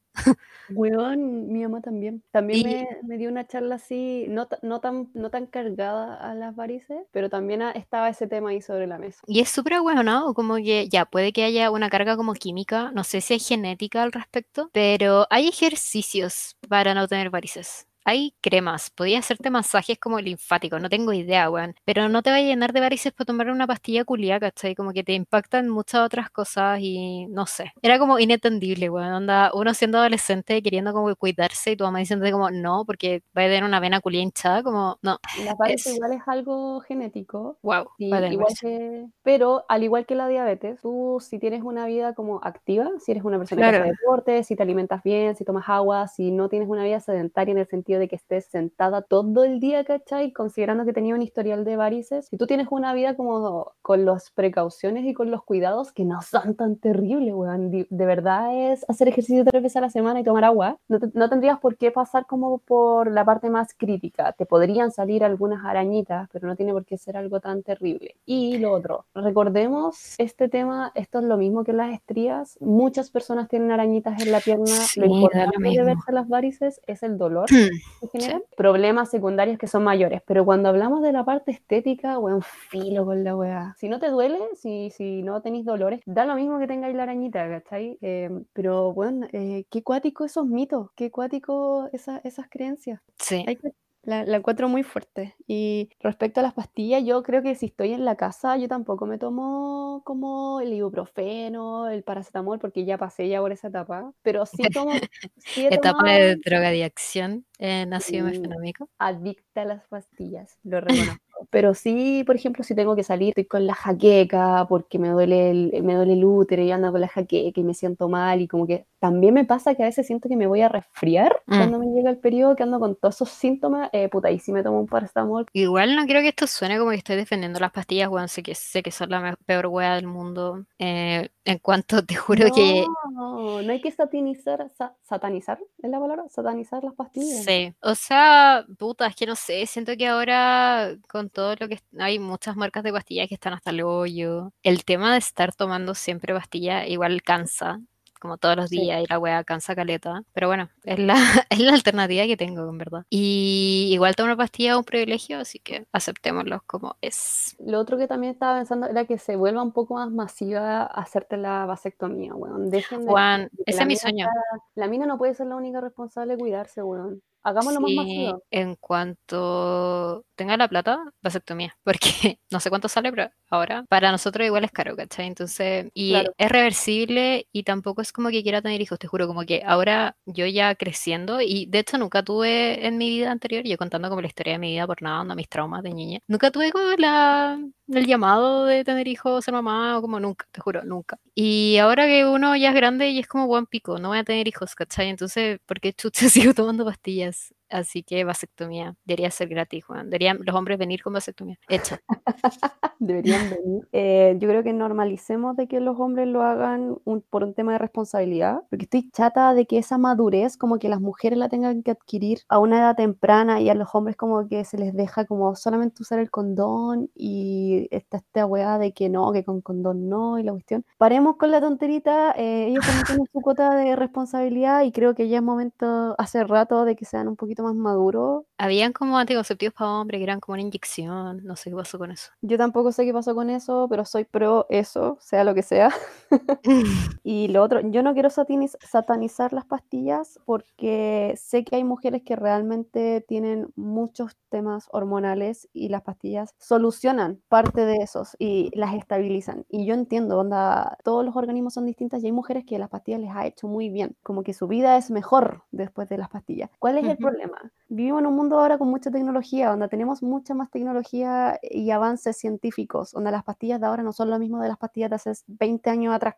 Weón, mi mamá también. También me, me dio una charla así, no, no, tan, no tan cargada a las varices, pero también estaba ese tema ahí sobre la mesa. Y es súper ¿no? Como que ya puede que haya una carga como química, no sé si hay genética al respecto, pero hay ejercicios para no tener varices. Hay cremas, podía hacerte masajes como linfáticos, no tengo idea, weón. Pero no te va a llenar de varices por tomar una pastilla culiaca, ¿cachai? Como que te impactan muchas otras cosas y no sé. Era como inentendible, weón. Onda, uno siendo adolescente queriendo como cuidarse y tu mamá diciendo como no, porque va a tener una vena culia hinchada, como no. La varices igual es algo genético. Wow. igual que, pero al igual que la diabetes, tú si tienes una vida como activa, si eres una persona que hace deporte, si te alimentas bien, si tomas agua, si no tienes una vida sedentaria en el sentido de que estés sentada todo el día, ¿cachai? Considerando que tenía un historial de varices. Si tú tienes una vida como con las precauciones y con los cuidados que no son tan terribles, weón. De verdad es hacer ejercicio tres veces a la semana y tomar agua. No, no tendrías por qué pasar como por la parte más crítica. Te podrían salir algunas arañitas, pero no tiene por qué ser algo tan terrible. Y lo otro, recordemos este tema, esto es lo mismo que las estrías. Muchas personas tienen arañitas en la pierna. lo importante de verse las varices es el dolor. Problemas secundarios que son mayores. Pero cuando hablamos de la parte estética, weón, filo con la weá. Si no te duele, si, si no tenéis dolores, da lo mismo que tengáis la arañita, ¿cachai? Em, pero bueno, eh, qué cuático esos mitos, qué cuático esas creencias. Sí. La, la, encuentro muy fuerte. Y respecto a las pastillas, yo creo que si estoy en la casa, yo tampoco me tomo como el ibuprofeno, el paracetamol, porque ya pasé ya por esa etapa. Pero sí tomo. etapa de drogadicción en ácido mefenómico. Adicta a las pastillas, lo reconozco. Pero sí, por ejemplo, si tengo que salir, estoy con la jaqueca porque me duele el, me duele el útero y ando con la jaqueca y me siento mal y como que también me pasa que a veces siento que me voy a resfriar mm. cuando me llega el periodo, que ando con todos esos síntomas, eh, puta, y si me tomo un paracetamol. Igual no quiero que esto suene como que estoy defendiendo las pastillas, weón, sé que, sé que son la peor wea del mundo. Eh, en cuanto te juro que... No, no hay que satanizar, satanizar, ¿es la palabra? Satanizar las pastillas. Sí, o sea, puta, es que no sé, siento que ahora con todo lo que... Hay muchas marcas de pastillas que están hasta el hoyo. El tema de estar tomando siempre pastilla igual cansa como todos los días y la weá cansa caleta. Pero bueno, es la, es la alternativa que tengo, en verdad. Y igual tomar pastilla es un privilegio, así que aceptémoslo como es. Lo otro que también estaba pensando era que se vuelva un poco más masiva hacerte la vasectomía, weón. Dejen de, Juan, ese es mi sueño. la mina no puede ser la única responsable de cuidarse, weón. Hagámoslo más masivo. En cuanto tenga la plata, vasectomía. Porque no sé cuánto sale, pero ahora para nosotros igual es caro, ¿cachai? Entonces, y es reversible y tampoco es como que quiera tener hijos, te juro, como que ahora yo ya creciendo, y de hecho nunca tuve en mi vida anterior, yo contando como la historia de mi vida por nada, mis traumas de niña, nunca tuve como la, el llamado de tener hijos, ser mamá, o como nunca, te juro, nunca. Y ahora que uno ya es grande y es como buen pico, no voy a tener hijos, ¿cachai? Entonces, ¿por qué chucha sigo tomando pastillas? Así que vasectomía debería ser gratis, Juan. Deberían los hombres venir con vasectomía. Hecho. Deberían venir. Eh, yo creo que normalicemos de que los hombres lo hagan por un tema de responsabilidad, porque estoy chata de que esa madurez como que las mujeres la tengan que adquirir a una edad temprana y a los hombres como que se les deja como solamente usar el condón y esta, esta weá de que no, que con condón no y la cuestión. Paremos con la tonterita, eh, ellos también tienen su cuota de responsabilidad y creo que ya es momento hace rato de que sean un poquito más maduro. Habían como anticonceptivos para hombres que eran como una inyección, no sé qué pasó con eso. Yo tampoco sé qué pasó con eso, pero soy pro eso, sea lo que sea. y lo otro, yo no quiero satanizar las pastillas porque sé que hay mujeres que realmente tienen muchos temas hormonales y las pastillas solucionan parte de esos y las estabilizan. Y yo entiendo, onda, todos los organismos son distintos y hay mujeres que las pastillas les ha hecho muy bien, como que su vida es mejor después de las pastillas. ¿Cuál es el problema? Vivimos en un mundo mundo ahora con mucha tecnología, donde tenemos mucha más tecnología y avances científicos, donde las pastillas de ahora no son lo mismo de las pastillas de hace 20 años atrás.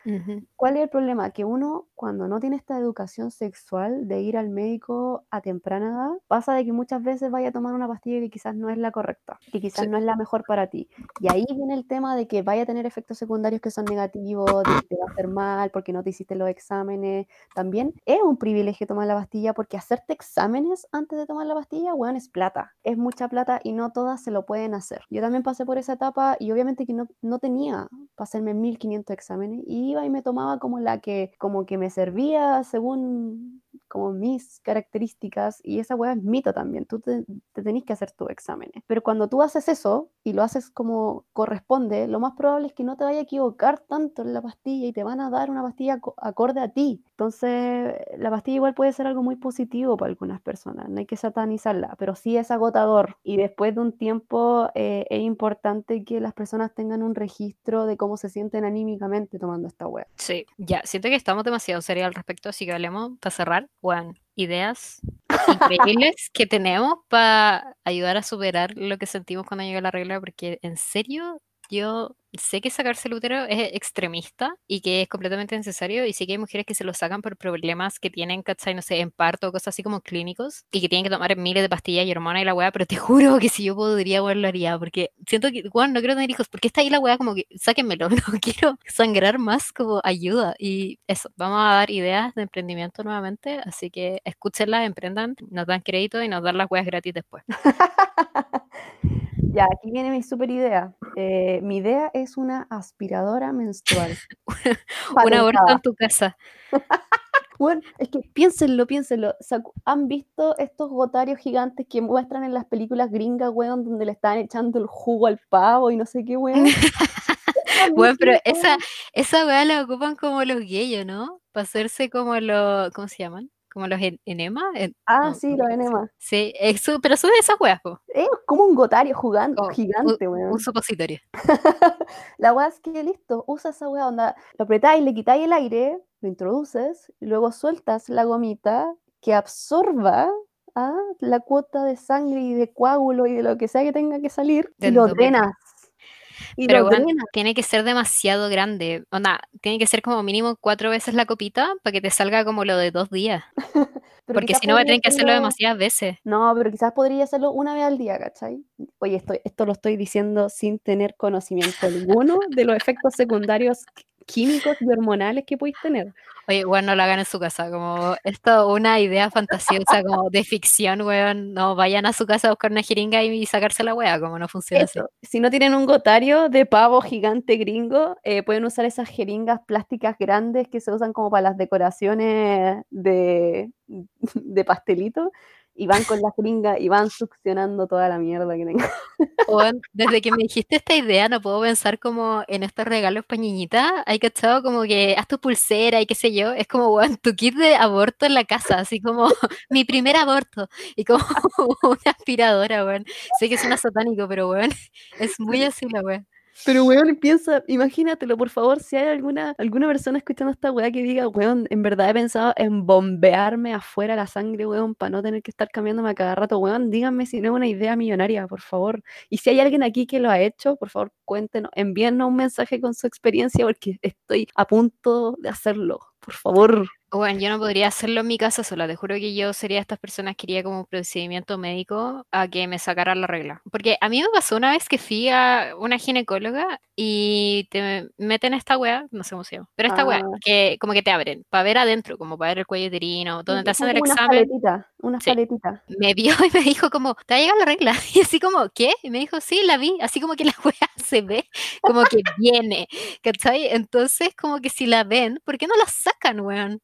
¿Cuál es el problema? Que uno, cuando no tiene esta educación sexual de ir al médico a temprana edad, pasa de que muchas veces vaya a tomar una pastilla que quizás no es la correcta, que quizás no es la mejor para ti. Y ahí viene el tema de que vaya a tener efectos secundarios que son negativos, de que te va a hacer mal porque no te hiciste los exámenes. También es un privilegio tomar la pastilla porque hacerte exámenes antes de tomar la pastilla, es plata. Es mucha plata y no todas se lo pueden hacer. Yo también pasé por esa etapa y obviamente que no, no tenía para hacerme 1500 exámenes y iba y me tomaba como la que, como que me servía según como mis características y esa weá es mito también, tú te, tenés que hacer tus exámenes. Pero cuando tú haces eso y lo haces como corresponde, lo más probable es que no te vaya a equivocar tanto en la pastilla y te van a dar una pastilla acorde a ti. Entonces, la pastilla igual puede ser algo muy positivo para algunas personas, no hay que satanizarla, pero sí es agotador y después de un tiempo eh, es importante que las personas tengan un registro de cómo se sienten anímicamente tomando esta web. Sí, ya, siento que estamos demasiado serios al respecto, así que hablemos para cerrar bueno, ideas increíbles que tenemos para ayudar a superar lo que sentimos cuando llega la regla, porque en serio, yo sé que sacarse el útero es extremista y que es completamente necesario y sí que hay mujeres que se lo sacan por problemas que tienen, ¿cachai? No sé, en parto o cosas así como clínicos y que tienen que tomar miles de pastillas y hormonas y la weá, pero te juro que si yo podría, weón, lo haría porque siento que, weón, no quiero tener hijos porque está ahí la weá como que, sáquenmelo, no quiero sangrar más como ayuda y eso, vamos a dar ideas de emprendimiento nuevamente, así que escúchenlas, emprendan, nos dan crédito y nos dan las weas gratis después. Ya, aquí viene mi super idea. Eh, mi idea es una aspiradora menstrual. un aborto en tu casa. bueno, es que piénsenlo, piénsenlo. ¿Han visto estos gotarios gigantes que muestran en las películas gringas, weón, donde le están echando el jugo al pavo y no sé qué, weón? bueno, pero esa, esa weá la ocupan como los gayos, ¿no? Para hacerse como los, ¿cómo se llaman? Como los enemas. ah, sí, los enemas. Sí, eso, pero de esas weas, Es como un gotario jugando, oh, gigante, weón. Un supositorio. la wea es que listo, usa esa wea, onda, lo apretáis, le quitáis el aire, lo introduces, y luego sueltas la gomita que absorba ¿ah? la cuota de sangre y de coágulo y de lo que sea que tenga que salir, y lo pero tiene que ser demasiado grande. Onda, tiene que ser como mínimo cuatro veces la copita para que te salga como lo de dos días. Porque si no, va a tener que hacerlo demasiadas veces. No, pero quizás podría hacerlo una vez al día, ¿cachai? Oye, esto, esto lo estoy diciendo sin tener conocimiento alguno de los efectos secundarios químicos y hormonales que podéis tener. Oye, bueno, no lo hagan en su casa, como esto una idea fantasiosa como de ficción, weón, no vayan a su casa a buscar una jeringa y sacarse la wea, como no funciona así. Si no tienen un gotario de pavo gigante gringo, eh, pueden usar esas jeringas plásticas grandes que se usan como para las decoraciones de, de pastelito y van con la jeringa y van succionando toda la mierda que tengan. desde que me dijiste esta idea, no puedo pensar como en estos regalos pañiñitas. Hay cachado como que haz tu pulsera y qué sé yo. Es como, tu kit de aborto en la casa, así como mi primer aborto. Y como una aspiradora, weón. Sé que suena satánico, pero weón, es muy así la weón. Pero, weón, piensa, imagínatelo, por favor, si hay alguna, alguna persona escuchando esta weá que diga, weón, en verdad he pensado en bombearme afuera la sangre, weón, para no tener que estar cambiándome a cada rato, weón, díganme si no es una idea millonaria, por favor. Y si hay alguien aquí que lo ha hecho, por favor, cuéntenos, envíennos un mensaje con su experiencia porque estoy a punto de hacerlo, por favor. Bueno, yo no podría hacerlo en mi casa sola. Te juro que yo sería de estas personas que iría como un procedimiento médico a que me sacaran la regla. Porque a mí me pasó una vez que fui a una ginecóloga y te meten esta weá, no sé cómo se llama, pero esta weá, ah. que como que te abren, para ver adentro, como para ver el cuello uterino, donde te hacen el examen. Una paletita. Me vio y me dijo como, ¿te ha llegado la regla? Y así como, ¿qué? Y me dijo, sí, la vi. Así como que la weá se ve, como que viene, ¿cachai? Entonces, como que si la ven, ¿por qué no la sacan, weón?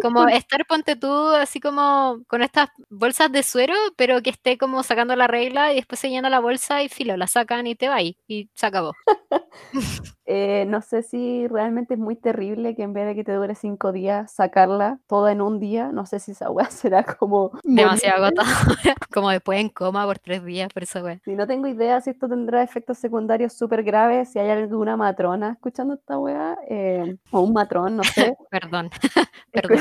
Como estar, ponte tú, así como con estas bolsas de suero, pero que esté como sacando la regla y después se llena la bolsa y filo, la sacan y te va y se acabó. Eh, no sé si realmente es muy terrible que en vez de que te dure cinco días, sacarla toda en un día. No sé si esa weá será como. Demasiado agotadora. como después en coma por tres días por esa weá. Si no tengo idea si esto tendrá efectos secundarios súper graves, si hay alguna matrona escuchando esta weá, eh, o un matrón, no sé. Perdón. Perdón.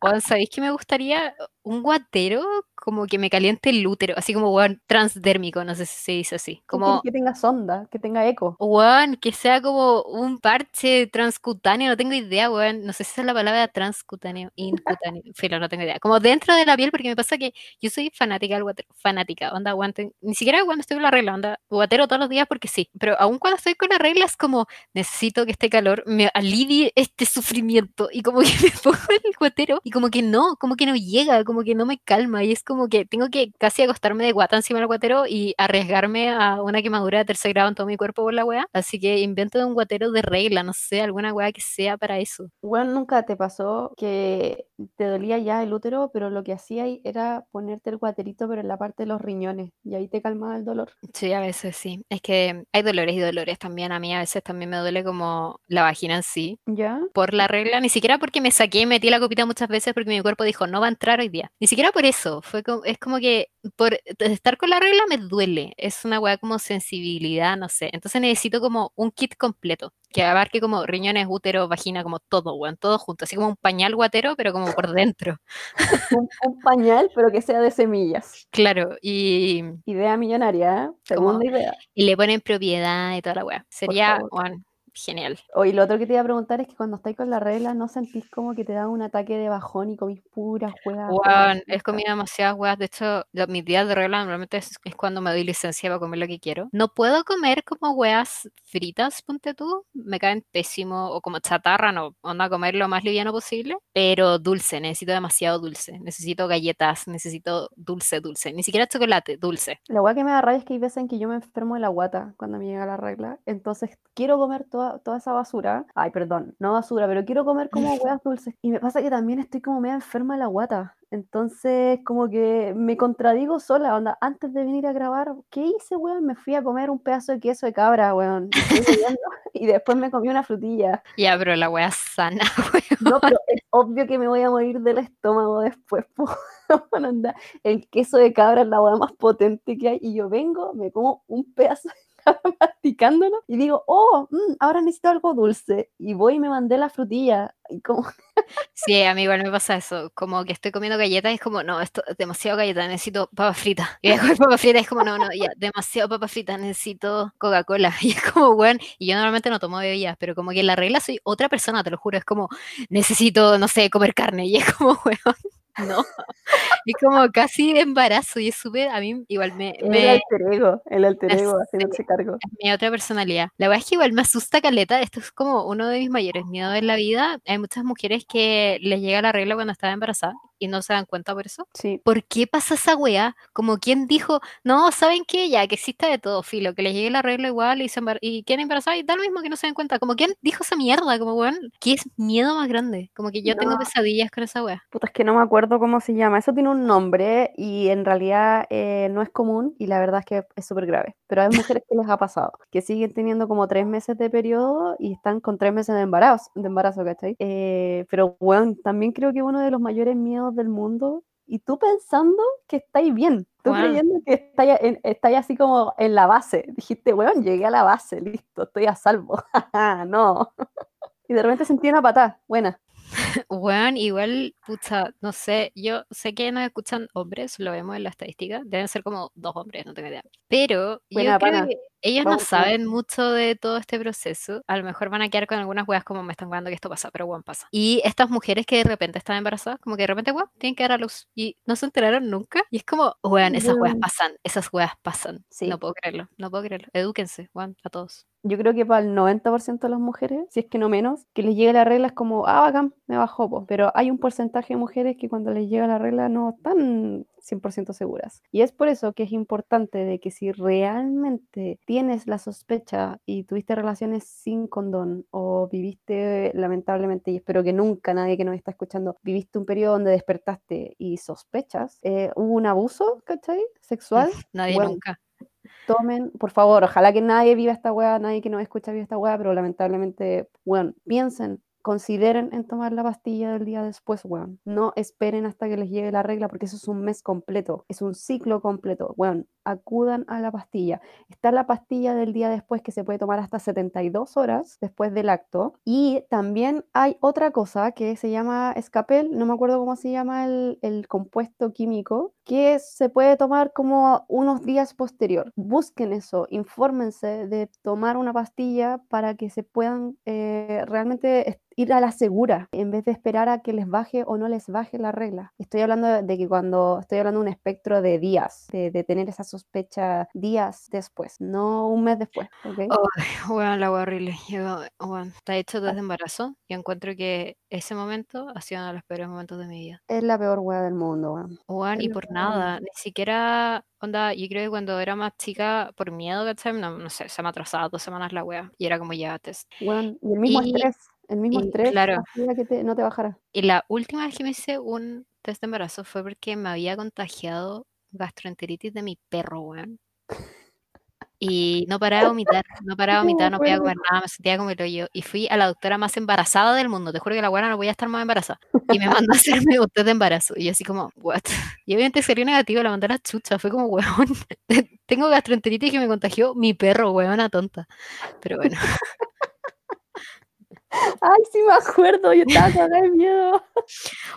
O, ¿sabéis que me gustaría un guatero como que me caliente el útero, así como weón transdérmico, no sé si se dice así. Como que tenga sonda, que tenga eco. Weón, que sea como un parche transcutáneo, no tengo idea, weón. No sé si es la palabra transcutáneo, incutáneo, pero no tengo idea. Como dentro de la piel, porque me pasa que yo soy fanática del guatero, fanática, onda, aguante. Ni siquiera cuando estoy con la regla, onda, guatero todos los días porque sí. Pero aún cuando estoy con la regla es como, necesito que este calor me alivie este sufrimiento. Y como que me pongo el guatero y como que no, como que no llega, como que no me calma. Y es como que tengo que casi acostarme de guata encima del guatero y arriesgarme a una quemadura de tercer grado en todo mi cuerpo por la weá. Así que invento un guatero de regla, no sé, alguna weá que sea para eso. Bueno, nunca te pasó que te dolía ya el útero, pero lo que hacía era ponerte el guaterito, pero en la parte de los riñones, y ahí te calmaba el dolor. Sí, a veces sí. Es que hay dolores y dolores también. A mí a veces también me duele como la vagina en sí. ¿Ya? Por la regla, ni siquiera porque me saqué y metí la copita muchas veces porque mi cuerpo dijo, no va a entrar hoy día. Ni siquiera por eso. Fue como, es como que por estar con la regla me duele. Es una weá como sensibilidad, no sé. Entonces necesito como un kit completo que abarque como riñones, útero, vagina, como todo, weón, todo junto, así como un pañal guatero, pero como por dentro. un, pañal, pero que sea de semillas. Claro, y... Idea millonaria, ¿eh? segunda idea. Y le ponen propiedad y toda la weá. Sería, weón, genial. Oye, lo otro que te iba a preguntar es que cuando estáis con la regla, ¿no sentís como que te da un ataque de bajón y comís puras huevas? Bueno, es comido demasiadas huevas. De hecho, mis días de regla normalmente es, cuando me doy licencia para comer lo que quiero. No puedo comer como huevas fritas, ponte tú. Me caen pésimo. O como chatarra, no. Onda comer lo más liviano posible. Pero dulce, necesito demasiado dulce. Necesito galletas, necesito dulce, dulce. Ni siquiera chocolate, dulce. La hueá que me da rabia es que hay veces en que yo me enfermo de la guata cuando me llega la regla. Entonces quiero comer toda toda, esa basura. Ay, perdón, no basura, pero quiero comer como huevas dulces. Y me pasa que también estoy como media enferma de la guata. Entonces, como que me contradigo sola, onda. Antes de venir a grabar, ¿qué hice, weón? Me fui a comer un pedazo de queso de cabra, weón. Y, después me comí una frutilla. Ya, pero la weá sana, weón. No, pero es obvio que me voy a morir del estómago después, El queso de cabra es la weá más potente que hay. Y yo vengo, me como un pedazo de masticándolo y digo, oh, mm, ahora necesito algo dulce. Y voy y me mandé la frutilla. Y como... sí, a mí me pasa eso. Como que estoy comiendo galletas y es como, no, esto es demasiado galleta, necesito papa frita. Y después papa frita es como, no, no, ya, demasiado papa frita, necesito Coca-Cola. Y es como, bueno, y yo normalmente no tomo bebidas, pero como que en la regla soy otra persona, te lo juro. Es como, necesito, no sé, comer carne. Y es como, weón. No, es como casi embarazo y es súper, a mí igual me... El alter ego, el alter ego ese cargo. Es mi otra personalidad. La verdad es que igual me asusta caleta, esto es como uno de mis mayores miedos en la vida. Hay muchas mujeres que les llega la regla cuando están embarazadas y no se dan cuenta por eso. Sí. ¿Por qué pasa esa weá? Como quien dijo, no, ¿saben qué? Ya, que exista de todo, filo, que les llegue la regla igual y, se y quieren embarazar y da lo mismo que no se den cuenta. Como quien dijo esa mierda, como weón, ¿qué es miedo más grande? Como que yo tengo pesadillas con esa weá. Puta, es que no me acuerdo cómo se llama. Eso tiene un nombre y en realidad eh, no es común y la verdad es que es súper grave. Pero hay mujeres que les ha pasado, que siguen teniendo como tres meses de periodo y están con tres meses de embarazo, de embarazo ¿cachai? Eh, pero bueno, también creo que uno de los mayores miedos del mundo y tú pensando que estáis bien, tú creyendo que estáis, estáis, así como en la base. Dijiste, weón, llegué a la base, listo, estoy a salvo. no. y de repente sentí una patada, buena. Weón, igual, pucha, no sé, yo sé que no escuchan hombres, lo vemos en la estadística, deben ser como dos hombres, no tengo idea. Pero yo creo que ellos no saben mucho de todo este proceso. A lo mejor van a quedar con algunas weas como me están jugando que esto pasa, pero weón pasa. Y estas mujeres que de repente están embarazadas, como que de repente, weón, tienen que dar a luz y no se enteraron nunca. Y es como, weón, esas weas pasan, esas weas pasan. Sí. No puedo creerlo, no puedo creerlo. Edúquense, weón, a todos. Yo creo que para el 90% de las mujeres, si es que no menos, que les llegue la regla es como, ah, bacán, me bajó, pero hay un porcentaje de mujeres que cuando les llega la regla no están 100% seguras. Y es por eso que es importante de que si realmente tienes la sospecha y tuviste relaciones sin condón o viviste lamentablemente, y espero que nunca nadie que nos está escuchando, viviste un periodo donde despertaste y sospechas, eh, hubo un abuso, ¿cachai? Sexual. nadie nunca tomen, por favor, ojalá que nadie viva esta weá, nadie que nos escucha viva esta weá, pero lamentablemente, bueno, piensen consideren en tomar la pastilla del día después, weón. No esperen hasta que les llegue la regla porque eso es un mes completo, es un ciclo completo. Weón, acudan a la pastilla. Está la pastilla del día después que se puede tomar hasta 72 horas después del acto. Y también hay otra cosa que se llama escapel, no me acuerdo cómo se llama el compuesto químico, que se puede tomar como unos días posterior. Busquen eso, infórmense de tomar una pastilla para que se puedan eh, realmente ir a la segura en vez de esperar a que les baje o no les baje la regla. Estoy hablando de que cuando estoy hablando de un espectro de días, de, de tener esa sospecha días después, no un mes después. ¿okay? Oh, bueno, la horrible. Yo, bueno, está hecho desde embarazo y encuentro que ese momento ha sido uno de los peores momentos de mi vida. Es la peor wea del mundo, weón. Weón, Es y por nada, ni siquiera, onda, yo creo que cuando era más chica, por miedo, ¿cachai? No, no sé, se me atrasaba dos semanas la wea y era como ya test. Weón, y el mismo Y- estrés, el mismo y estrés claro. que te- no te bajara. Y la última vez que me hice un test de embarazo fue porque me había contagiado gastroenteritis de mi perro, weón. Y no paraba de vomitar, no paraba de vomitar, no podía comer nada, me sentía como el hoyo. Y fui a la doctora más embarazada del mundo, te juro que la buena no podía estar más embarazada. Y me mandó a hacerme un test de embarazo. Y yo así como, what? Y obviamente salió negativo, la mandé a la chucha. Fue como, weón, tengo gastroenteritis que me contagió mi perro, weona tonta. Pero bueno, Ay, sí me acuerdo, yo estaba cagada de miedo.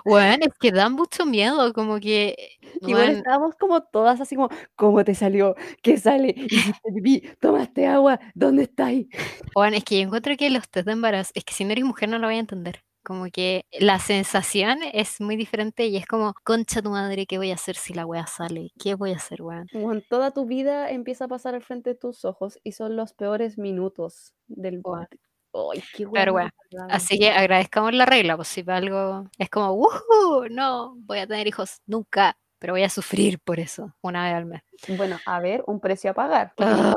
weón, es que dan mucho miedo, como que, Igual weón, estábamos como todas así como, ¿cómo te salió? ¿Qué sale? ¿Hiciste pipí? ¿Tomaste agua? ¿Dónde estáis? Juan, es que yo encuentro que los test de embarazo, es que si no eres mujer no lo voy a entender. Como que la sensación es muy diferente y es como, concha tu madre, ¿qué voy a hacer si la wea sale? ¿Qué voy a hacer, weón? Bueno, toda tu vida empieza a pasar al frente de tus ojos y son los peores minutos del... Weón. Ay, qué Pero bueno, Así que agradezcamos la regla, pues si algo es como, ¡Woohoo! No, voy a tener hijos nunca, pero voy a sufrir por eso, una vez al mes. Bueno, a ver, un precio a pagar, Ah.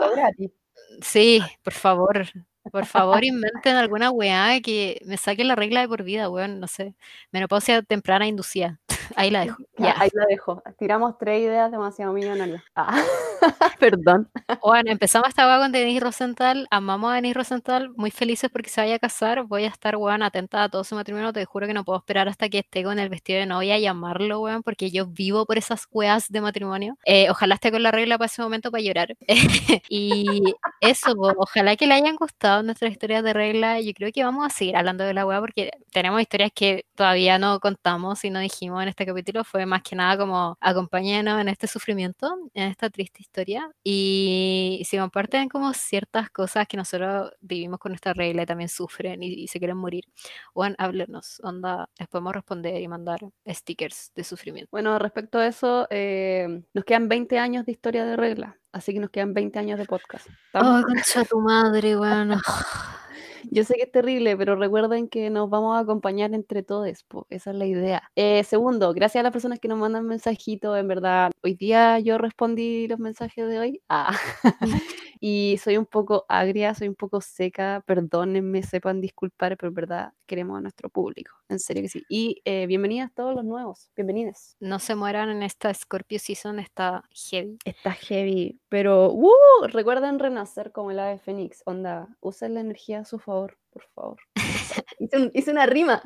Sí, por favor, por favor inventen alguna weá que me saque la regla de por vida, weón, no sé. Menopausia temprana inducida. Ahí la dejo. Ya, ahí la dejo. Tiramos tres ideas demasiado millonarias. Ah, perdón. Bueno, empezamos esta weá con Denise Rosenthal, amamos a Denise Rosenthal, muy felices porque se vaya a casar, voy a estar, weón, atenta a todo su matrimonio, te juro que no puedo esperar hasta que esté con el vestido de novia y amarlo, weón, porque yo vivo por esas weas de matrimonio. Eh, ojalá esté con la regla para ese momento para llorar. y eso, ojalá que le hayan gustado nuestras historias de regla, yo creo que vamos a seguir hablando de la wea porque tenemos historias que todavía no contamos y no dijimos en este capítulo, fue más que nada como acompáñenos en este sufrimiento, en esta triste historia. Y si comparten como ciertas cosas que nosotros vivimos con nuestra regla y también sufren y, y se quieren morir, bueno, háblenos, onda, les podemos responder y mandar stickers de sufrimiento. Bueno, respecto a eso, eh, nos quedan 20 años de historia de regla, así que nos quedan 20 años de podcast. ¿Estamos? Ay, concha tu madre, bueno. Yo sé que es terrible, pero recuerden que nos vamos a acompañar entre todos, esa es la idea. Eh, segundo, gracias a las personas que nos mandan mensajitos, en verdad, hoy día yo respondí los mensajes de hoy. Ah. y soy un poco agria, soy un poco seca, perdónenme, sepan disculpar, pero en verdad queremos a nuestro público, en serio que sí. Y eh, bienvenidas todos los nuevos, bienvenidas. No se mueran en esta Scorpio Season, está heavy. Está heavy, pero ¡uh! recuerden renacer como el ave fénix. Onda, usen la energía a su favor, por favor. hice, un- hice una rima.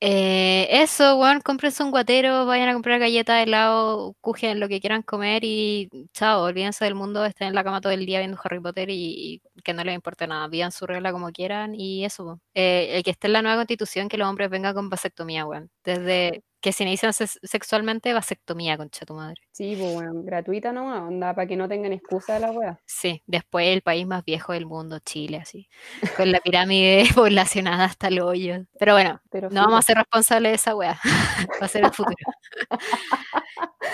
Eh, eso, weón, cómprense un guatero, vayan a comprar galletas, helado, cujen, lo que quieran comer y chao, olvídense del mundo, estén en la cama todo el día viendo Harry Potter y, que no les importe nada, vivan su regla como quieran y eso. Eh, el que esté en la nueva constitución, que los hombres vengan con vasectomía, weón. Desde que inician ses- sexualmente, vasectomía, concha tu madre. Sí, pues bueno, gratuita nomás, onda, para que no tengan excusa de la wea. Sí, después el país más viejo del mundo, Chile, así, con la pirámide poblacionada hasta el hoyo. Pero bueno, Pero no vamos a ser responsables de esa wea. Va a ser el futuro.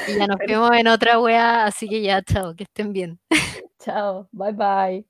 Y ya nos vemos en otra wea, así que ya, chao, que estén bien. Chao, bye bye.